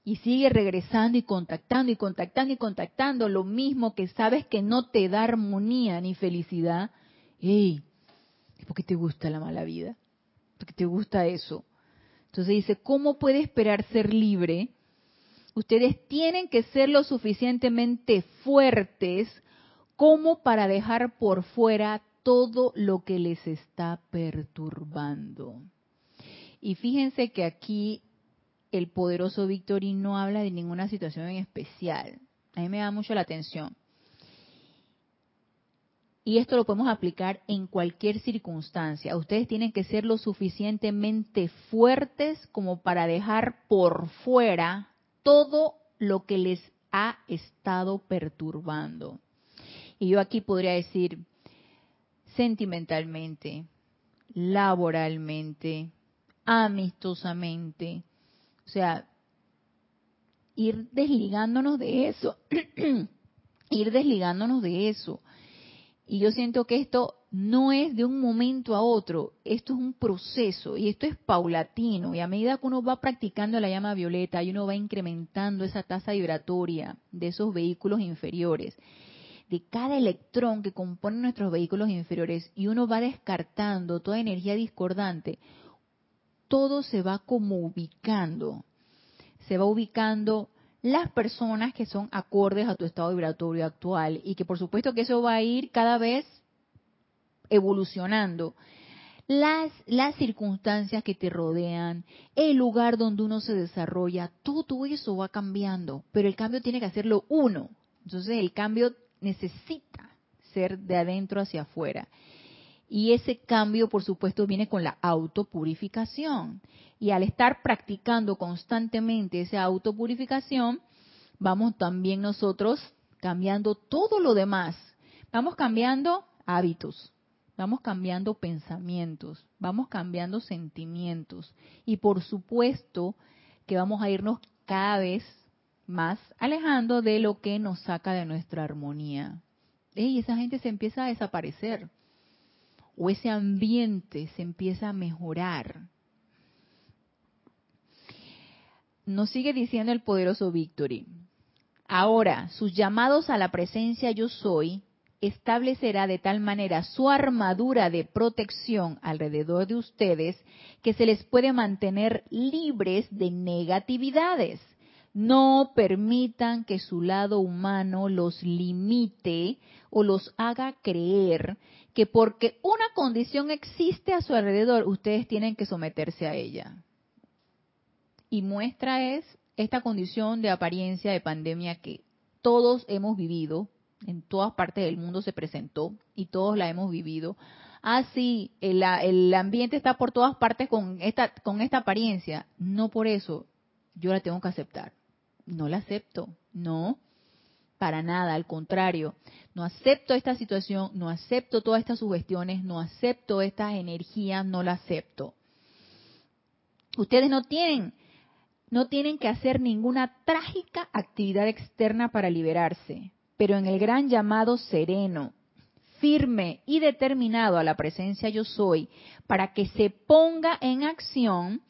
y sigue regresando y contactando y contactando y contactando lo mismo que sabes que no te da armonía ni felicidad, ¡hey! ¿Es porque te gusta la mala vida? ¿Porque te gusta eso? Entonces dice, ¿cómo puede esperar ser libre? Ustedes tienen que ser lo suficientemente fuertes como para dejar por fuera todo lo que les está perturbando. Y fíjense que aquí el poderoso Victory no habla de ninguna situación en especial. A mí me da mucho la atención. Y esto lo podemos aplicar en cualquier circunstancia. Ustedes tienen que ser lo suficientemente fuertes como para dejar por fuera todo lo que les ha estado perturbando. Y yo aquí podría decir sentimentalmente, laboralmente, amistosamente, o sea, ir desligándonos de eso, ir desligándonos de eso. Y yo siento que esto no es de un momento a otro, esto es un proceso y esto es paulatino. Y a medida que uno va practicando la llama violeta y uno va incrementando esa tasa vibratoria de esos vehículos inferiores, de cada electrón que compone nuestros vehículos inferiores y uno va descartando toda energía discordante, todo se va como ubicando. Se va ubicando las personas que son acordes a tu estado vibratorio actual y que por supuesto que eso va a ir cada vez evolucionando. Las, las circunstancias que te rodean, el lugar donde uno se desarrolla, todo eso va cambiando, pero el cambio tiene que hacerlo uno. Entonces el cambio necesita ser de adentro hacia afuera. Y ese cambio, por supuesto, viene con la autopurificación. Y al estar practicando constantemente esa autopurificación, vamos también nosotros cambiando todo lo demás. Vamos cambiando hábitos, vamos cambiando pensamientos, vamos cambiando sentimientos. Y por supuesto que vamos a irnos cada vez más alejando de lo que nos saca de nuestra armonía. Y esa gente se empieza a desaparecer o ese ambiente se empieza a mejorar. Nos sigue diciendo el poderoso Victory. Ahora, sus llamados a la presencia yo soy establecerá de tal manera su armadura de protección alrededor de ustedes que se les puede mantener libres de negatividades. No permitan que su lado humano los limite o los haga creer que porque una condición existe a su alrededor, ustedes tienen que someterse a ella. Y muestra es esta condición de apariencia de pandemia que todos hemos vivido, en todas partes del mundo se presentó y todos la hemos vivido. Ah, sí, el, el ambiente está por todas partes con esta, con esta apariencia. No por eso yo la tengo que aceptar. No la acepto, no, para nada, al contrario no acepto esta situación, no acepto todas estas sugestiones, no acepto estas energías, no la acepto. Ustedes no tienen, no tienen que hacer ninguna trágica actividad externa para liberarse, pero en el gran llamado sereno, firme y determinado a la presencia yo soy, para que se ponga en acción,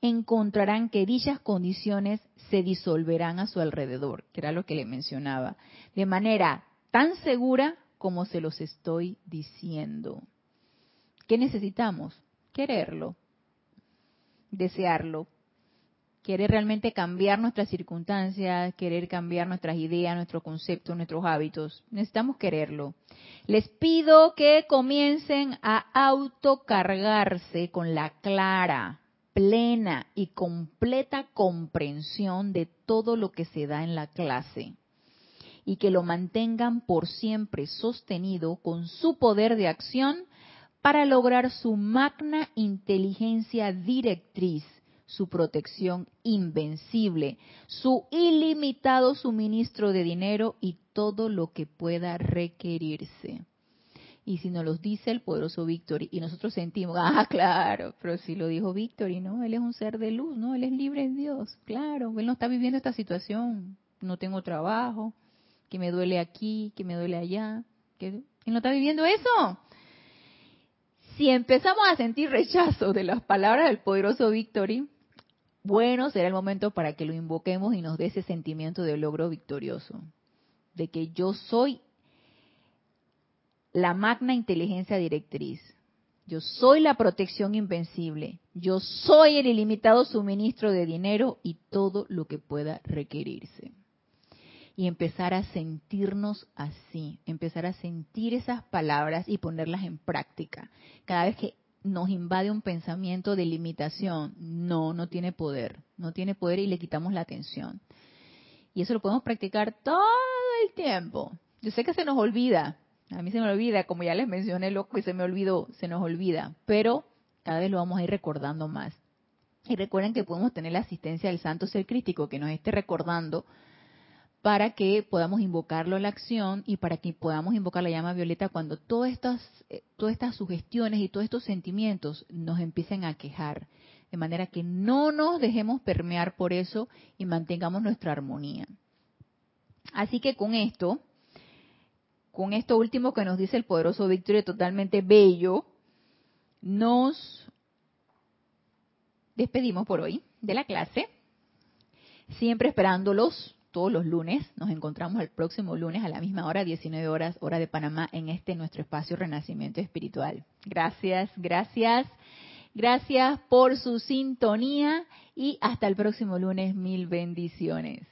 encontrarán que dichas condiciones se disolverán a su alrededor, que era lo que le mencionaba, de manera tan segura como se los estoy diciendo. ¿Qué necesitamos? Quererlo, desearlo, querer realmente cambiar nuestras circunstancias, querer cambiar nuestras ideas, nuestros conceptos, nuestros hábitos. Necesitamos quererlo. Les pido que comiencen a autocargarse con la clara, plena y completa comprensión de todo lo que se da en la clase y que lo mantengan por siempre sostenido con su poder de acción para lograr su magna inteligencia directriz, su protección invencible, su ilimitado suministro de dinero y todo lo que pueda requerirse. Y si nos lo dice el poderoso Víctor y nosotros sentimos, ah, claro, pero si lo dijo Víctor y no, él es un ser de luz, no, él es libre en Dios, claro, él no está viviendo esta situación, no tengo trabajo, que me duele aquí, que me duele allá, que no está viviendo eso. Si empezamos a sentir rechazo de las palabras del poderoso Victory, bueno, será el momento para que lo invoquemos y nos dé ese sentimiento de logro victorioso, de que yo soy la magna inteligencia directriz, yo soy la protección invencible, yo soy el ilimitado suministro de dinero y todo lo que pueda requerirse. y empezar a sentirnos así, empezar a sentir esas palabras y ponerlas en práctica. Cada vez que nos invade un pensamiento de limitación, no, no tiene poder, no tiene poder y le quitamos la atención. Y eso lo podemos practicar todo el tiempo. Yo sé que se nos olvida, a mí se me olvida, como ya les mencioné, loco, y se me olvidó, se nos olvida, pero cada vez lo vamos a ir recordando más. Y recuerden que podemos tener la asistencia del Santo Ser Crítico que nos esté recordando para que podamos invocarlo a la acción y para que podamos invocar la llama violeta cuando todas estas, eh, todas estas sugestiones y todos estos sentimientos nos empiecen a quejar. De manera que no nos dejemos permear por eso y mantengamos nuestra armonía. Así que con esto, con esto último que nos dice el poderoso Víctor, totalmente bello, nos despedimos por hoy de la clase, siempre esperándolos todos los lunes. Nos encontramos el próximo lunes a la misma hora, 19 horas, hora de Panamá, en este nuestro espacio Renacimiento Espiritual. Gracias, gracias, gracias por su sintonía y hasta el próximo lunes. Mil bendiciones.